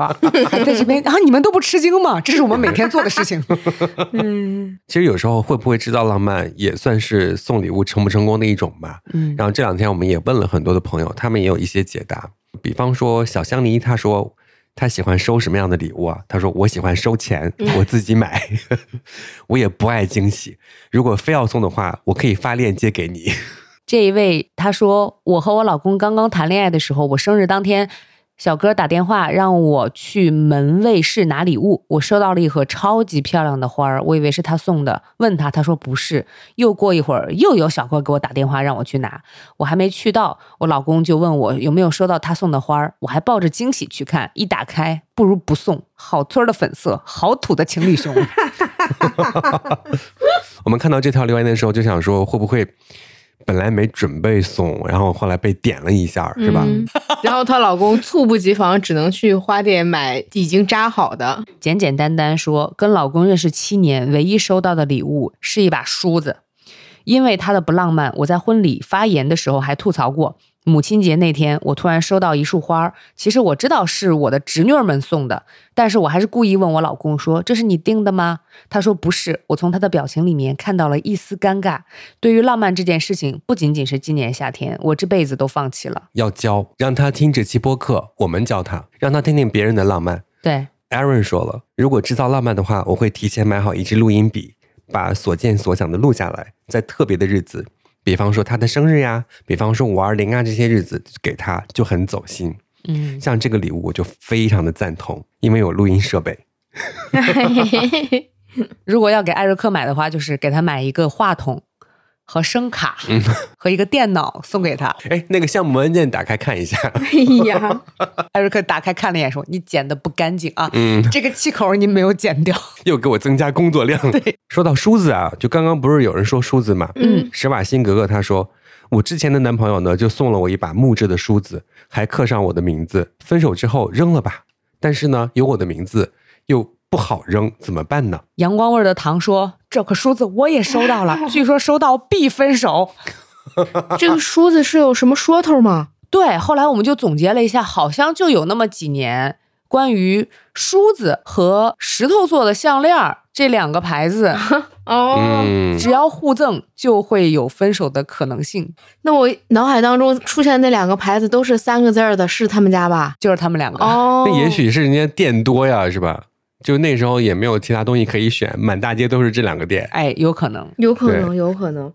还在这边啊？你们都不吃惊吗？这是我们每天做的事情。嗯其实有时候会不会制造浪漫，也算是送礼物成不成功的一种吧。嗯然后这两天我们也问了很多的朋友，他们也有一些解答。比方说小香妮，她说她喜欢收什么样的礼物啊？她说我喜欢收钱，我自己买，我也不爱惊喜。如果非要送的话，我可以发链接给你。这一位他说，我和我老公刚刚谈恋爱的时候，我生日当天，小哥打电话让我去门卫室拿礼物，我收到了一盒超级漂亮的花儿，我以为是他送的，问他，他说不是。又过一会儿，又有小哥给我打电话让我去拿，我还没去到，我老公就问我有没有收到他送的花儿，我还抱着惊喜去看，一打开，不如不送，好村儿的粉色，好土的情侣熊。我们看到这条留言的时候，就想说会不会本来没准备送，然后后来被点了一下，是吧？嗯 然后她老公猝不及防，只能去花店买已经扎好的。简简单单说，跟老公认识七年，唯一收到的礼物是一把梳子。因为他的不浪漫，我在婚礼发言的时候还吐槽过。母亲节那天，我突然收到一束花儿，其实我知道是我的侄女儿们送的，但是我还是故意问我老公说：“这是你订的吗？”他说不是。我从他的表情里面看到了一丝尴尬。对于浪漫这件事情，不仅仅是今年夏天，我这辈子都放弃了。要教，让他听这期播客，我们教他，让他听听别人的浪漫。对，Aaron 说了，如果制造浪漫的话，我会提前买好一支录音笔，把所见所想的录下来，在特别的日子，比方说他的生日呀，比方说五二零啊这些日子，给他就很走心。嗯，像这个礼物，我就非常的赞同，因为有录音设备。如果要给艾瑞克买的话，就是给他买一个话筒和声卡、和一个电脑送给他。哎，那个项目文件打开看一下。哎呀，艾瑞克打开看了一眼，说：“你剪的不干净啊，嗯，这个气口你没有剪掉。又给我增加工作量。对，说到梳子啊，就刚刚不是有人说梳子嘛？嗯，施瓦辛格格他说，我之前的男朋友呢，就送了我一把木质的梳子，还刻上我的名字。分手之后扔了吧，但是呢，有我的名字又不好扔，怎么办呢？”阳光味的糖说：“这颗梳子我也收到了，据说收到必分手。这个梳子是有什么说头吗？”对，后来我们就总结了一下，好像就有那么几年，关于梳子和石头做的项链这两个牌子，哦，嗯，只要互赠就会有分手的可能性，那我脑海当中出现那两个牌子都是三个字儿的，是他们家吧？就是他们两个。哦，那也许是人家店多呀，是吧？就那时候也没有其他东西可以选，满大街都是这两个店。哎，有可能。有可能，有可能。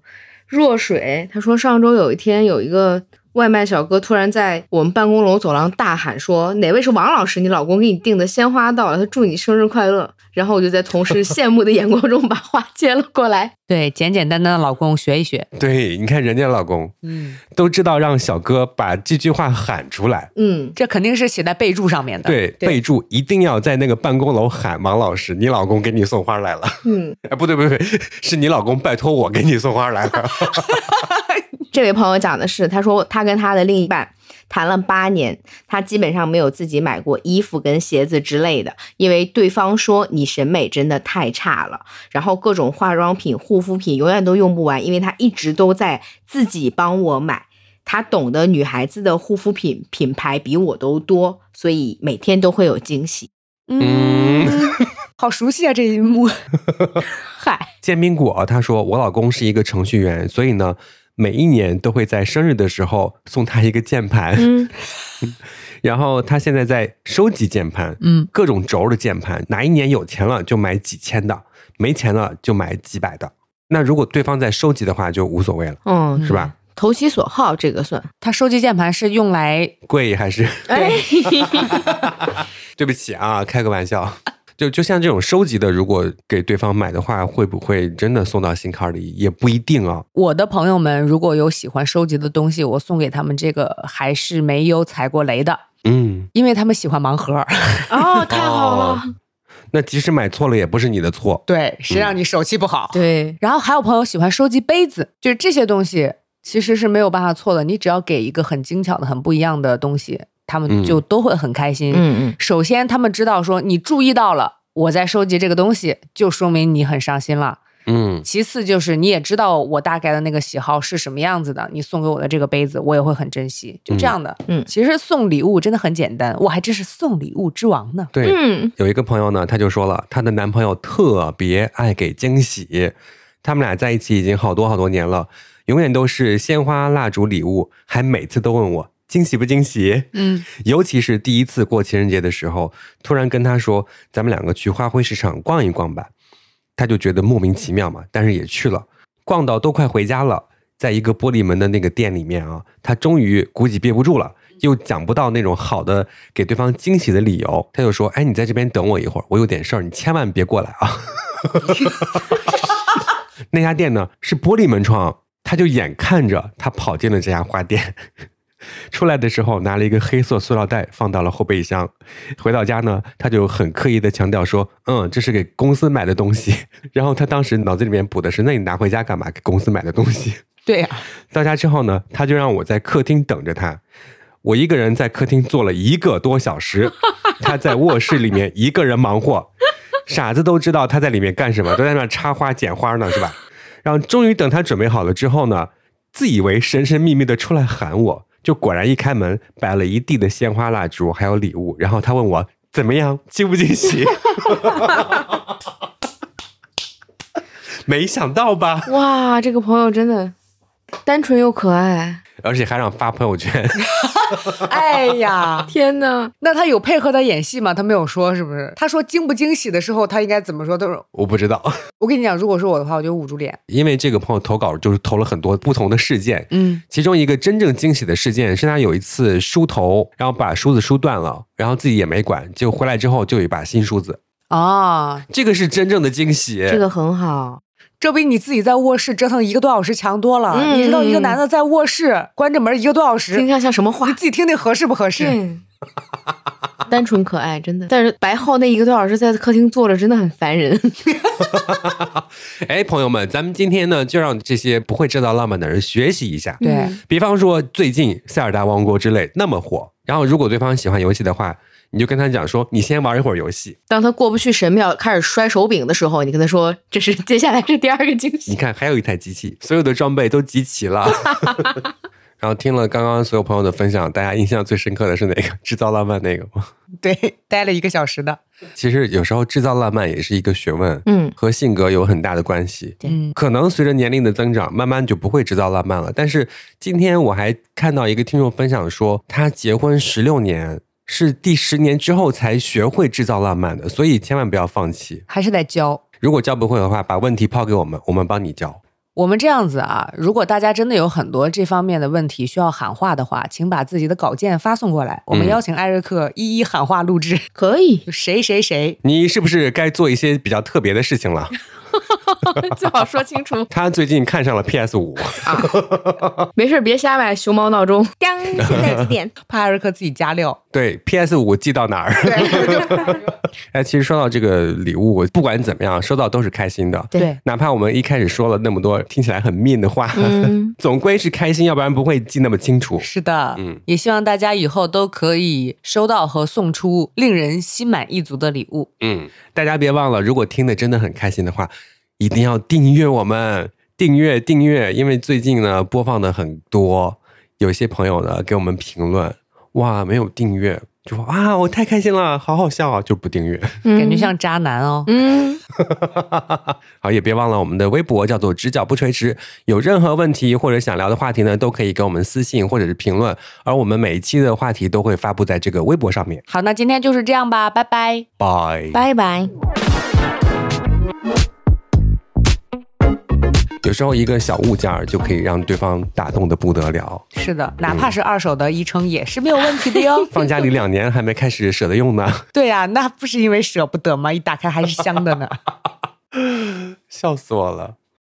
若水他说，上周有一天有一个外卖小哥突然在我们办公楼走廊大喊说：“哪位是王老师？你老公给你订的鲜花到了，他祝你生日快乐。”然后我就在同事 羡慕的眼光中把花接了过来。对，简简单单的老公学一学。对，你看人家老公嗯，都知道让小哥把这句话喊出来。嗯，这肯定是写在备注上面的。，对，对备注一定要在那个办公楼喊王老师，你老公给你送花来了。嗯，哎，不对不对，是你老公拜托我给你送花来了。这位朋友讲的是，他说他跟他的另一半谈了八年，他基本上没有自己买过衣服跟鞋子之类的，因为对方说你审美真的太差了，然后各种化妆品、护肤品永远都用不完，因为他一直都在自己帮我买。他懂得女孩子的护肤品品牌比我都多，所以每天都会有惊喜。嗯，好熟悉啊这一幕。嗨，煎饼果他说，我老公是一个程序员，所以呢，每一年都会在生日的时候送他一个键盘。嗯，然后他现在在收集键盘，嗯，各种轴的键盘，哪一年有钱了就买几千的，没钱了就买几百的。那如果对方在收集的话，就无所谓了，嗯，是吧？投其所好，这个算。他收集键盘是用来贵还是？哎，对不起啊，开个玩笑。就就像这种收集的，如果给对方买的话，会不会真的送到心坎里？也不一定啊。我的朋友们如果有喜欢收集的东西，我送给他们这个还是没有踩过雷的，嗯，因为他们喜欢盲盒。哦，太好了。哦那即使买错了，也不是你的错。对，谁让你手气不好？对，然后还有朋友喜欢收集杯子，就是这些东西其实是没有办法错的。你只要给一个很精巧的、很不一样的东西，他们就都会很开心。嗯嗯，首先，他们知道说你注意到了我在收集这个东西，就说明你很上心了。嗯，其次就是你也知道我大概的那个喜好是什么样子的，你送给我的这个杯子，我也会很珍惜。就这样的，嗯其实送礼物真的很简单，我还真是送礼物之王呢。对。嗯，有一个朋友呢，他就说了，她的男朋友特别爱给惊喜，他们俩在一起已经好多好多年了，永远都是鲜花、蜡烛、礼物，还每次都问我惊喜不惊喜。嗯，尤其是第一次过情人节的时候，突然跟他说：“咱们两个去花卉市场逛一逛吧。”他就觉得莫名其妙嘛，但是也去了。逛到都快回家了，在一个玻璃门的那个店里面啊，他终于估计憋不住了，又讲不到那种好的给对方惊喜的理由，他就说：“哎，你在这边等我一会儿，我有点事儿，你千万别过来啊。” 那家店呢是玻璃门窗，他就眼看着他跑进了这家花店。出来的时候拿了一个黑色塑料袋放到了后备箱，回到家呢，他就很刻意的强调说：“嗯，这是给公司买的东西。”然后他当时脑子里面补的是：“那你拿回家干嘛？给公司买的东西。”对呀、到家之后呢，他就让我在客厅等着他。我一个人在客厅坐了一个多小时，他在卧室里面一个人忙活，傻子都知道他在里面干什么，都在那插花剪花呢，是吧？然后终于等他准备好了之后呢，自以为神神秘秘的出来喊我，就果然一开门摆了一地的鲜花蜡烛还有礼物，然后他问我怎么样，惊不惊喜？没想到吧？哇，这个朋友真的单纯又可爱。而且还让发朋友圈。哎呀，天呐，那他有配合他演戏吗？他没有说，是不是？他说惊不惊喜的时候，他应该怎么说？都是我不知道，我跟你讲，如果是我的话，我就捂住脸。因为这个朋友投稿就是投了很多不同的事件，嗯，其中一个真正惊喜的事件是他有一次梳头，然后把梳子梳断了，然后自己也没管，结果回来之后就有一把新梳子，哦，这个是真正的惊喜。这个很好。这比你自己在卧室折腾一个多小时强多了。嗯你知道一个男的在卧室关着门一个多小时，听听像什么话你？自己听听合适不合适？对，单纯可爱，真的。但是白浩那一个多小时在客厅坐着，真的很烦人。哎，朋友们，咱们今天呢就让这些不会制造浪漫的人学习一下。对嗯比方说最近《塞尔达王国》之类那么火，然后如果对方喜欢游戏的话，你就跟他讲说，你先玩一会儿游戏，当他过不去神庙，开始摔手柄的时候，你跟他说：“这是接下来是第二个惊喜你。看还有一台机器，所有的装备都集齐了。然后听了刚刚所有朋友的分享，大家印象最深刻的是哪个？制造浪漫那个吗？对，待了一个小时的。其实有时候制造浪漫也是一个学问，嗯，和性格有很大的关系。嗯，可能随着年龄的增长，慢慢就不会制造浪漫了。但是今天我还看到一个听众分享说，他结婚十六年，是第十年之后才学会制造浪漫的，所以千万不要放弃。还是得教。如果教不会的话，把问题抛给我们，我们帮你教。我们这样子啊，如果大家真的有很多这方面的问题需要喊话的话，请把自己的稿件发送过来，我们嗯邀请艾瑞克一一喊话录制。可以，谁谁谁，你是不是该做一些比较特别的事情了？最好说清楚。他最近看上了 PS 五，没事，别瞎买熊猫闹钟。当，现在几点？怕艾瑞克自己加料。对 PS 五寄到哪儿？哎，其实说到这个礼物，我不管怎么样，收到都是开心的。对，哪怕我们一开始说了那么多听起来很 mean 的话，嗯，总归是开心，要不然不会记那么清楚。是的，嗯也希望大家以后都可以收到和送出令人心满意足的礼物。嗯，大家别忘了，如果听的真的很开心的话，一定要订阅我们，订阅订阅，因为最近呢播放的很多，有些朋友呢给我们评论，哇，没有订阅，就说啊，我太开心了，好好笑啊，就不订阅。感觉像渣男哦。嗯，好，也别忘了我们的微博叫做“直角不垂直”，有任何问题或者想聊的话题呢，都可以给我们私信或者是评论，而我们每一期的话题都会发布在这个微博上面。好，那今天就是这样吧，拜拜。拜。拜拜。有有时候一个小物件儿就可以让对方打动的不得了。是的，哪怕是二手的一称也是没有问题的哟。放家里两年还没开始舍得用呢，对呀、那不是因为舍不得吗？一打开还是香的呢。笑死我了。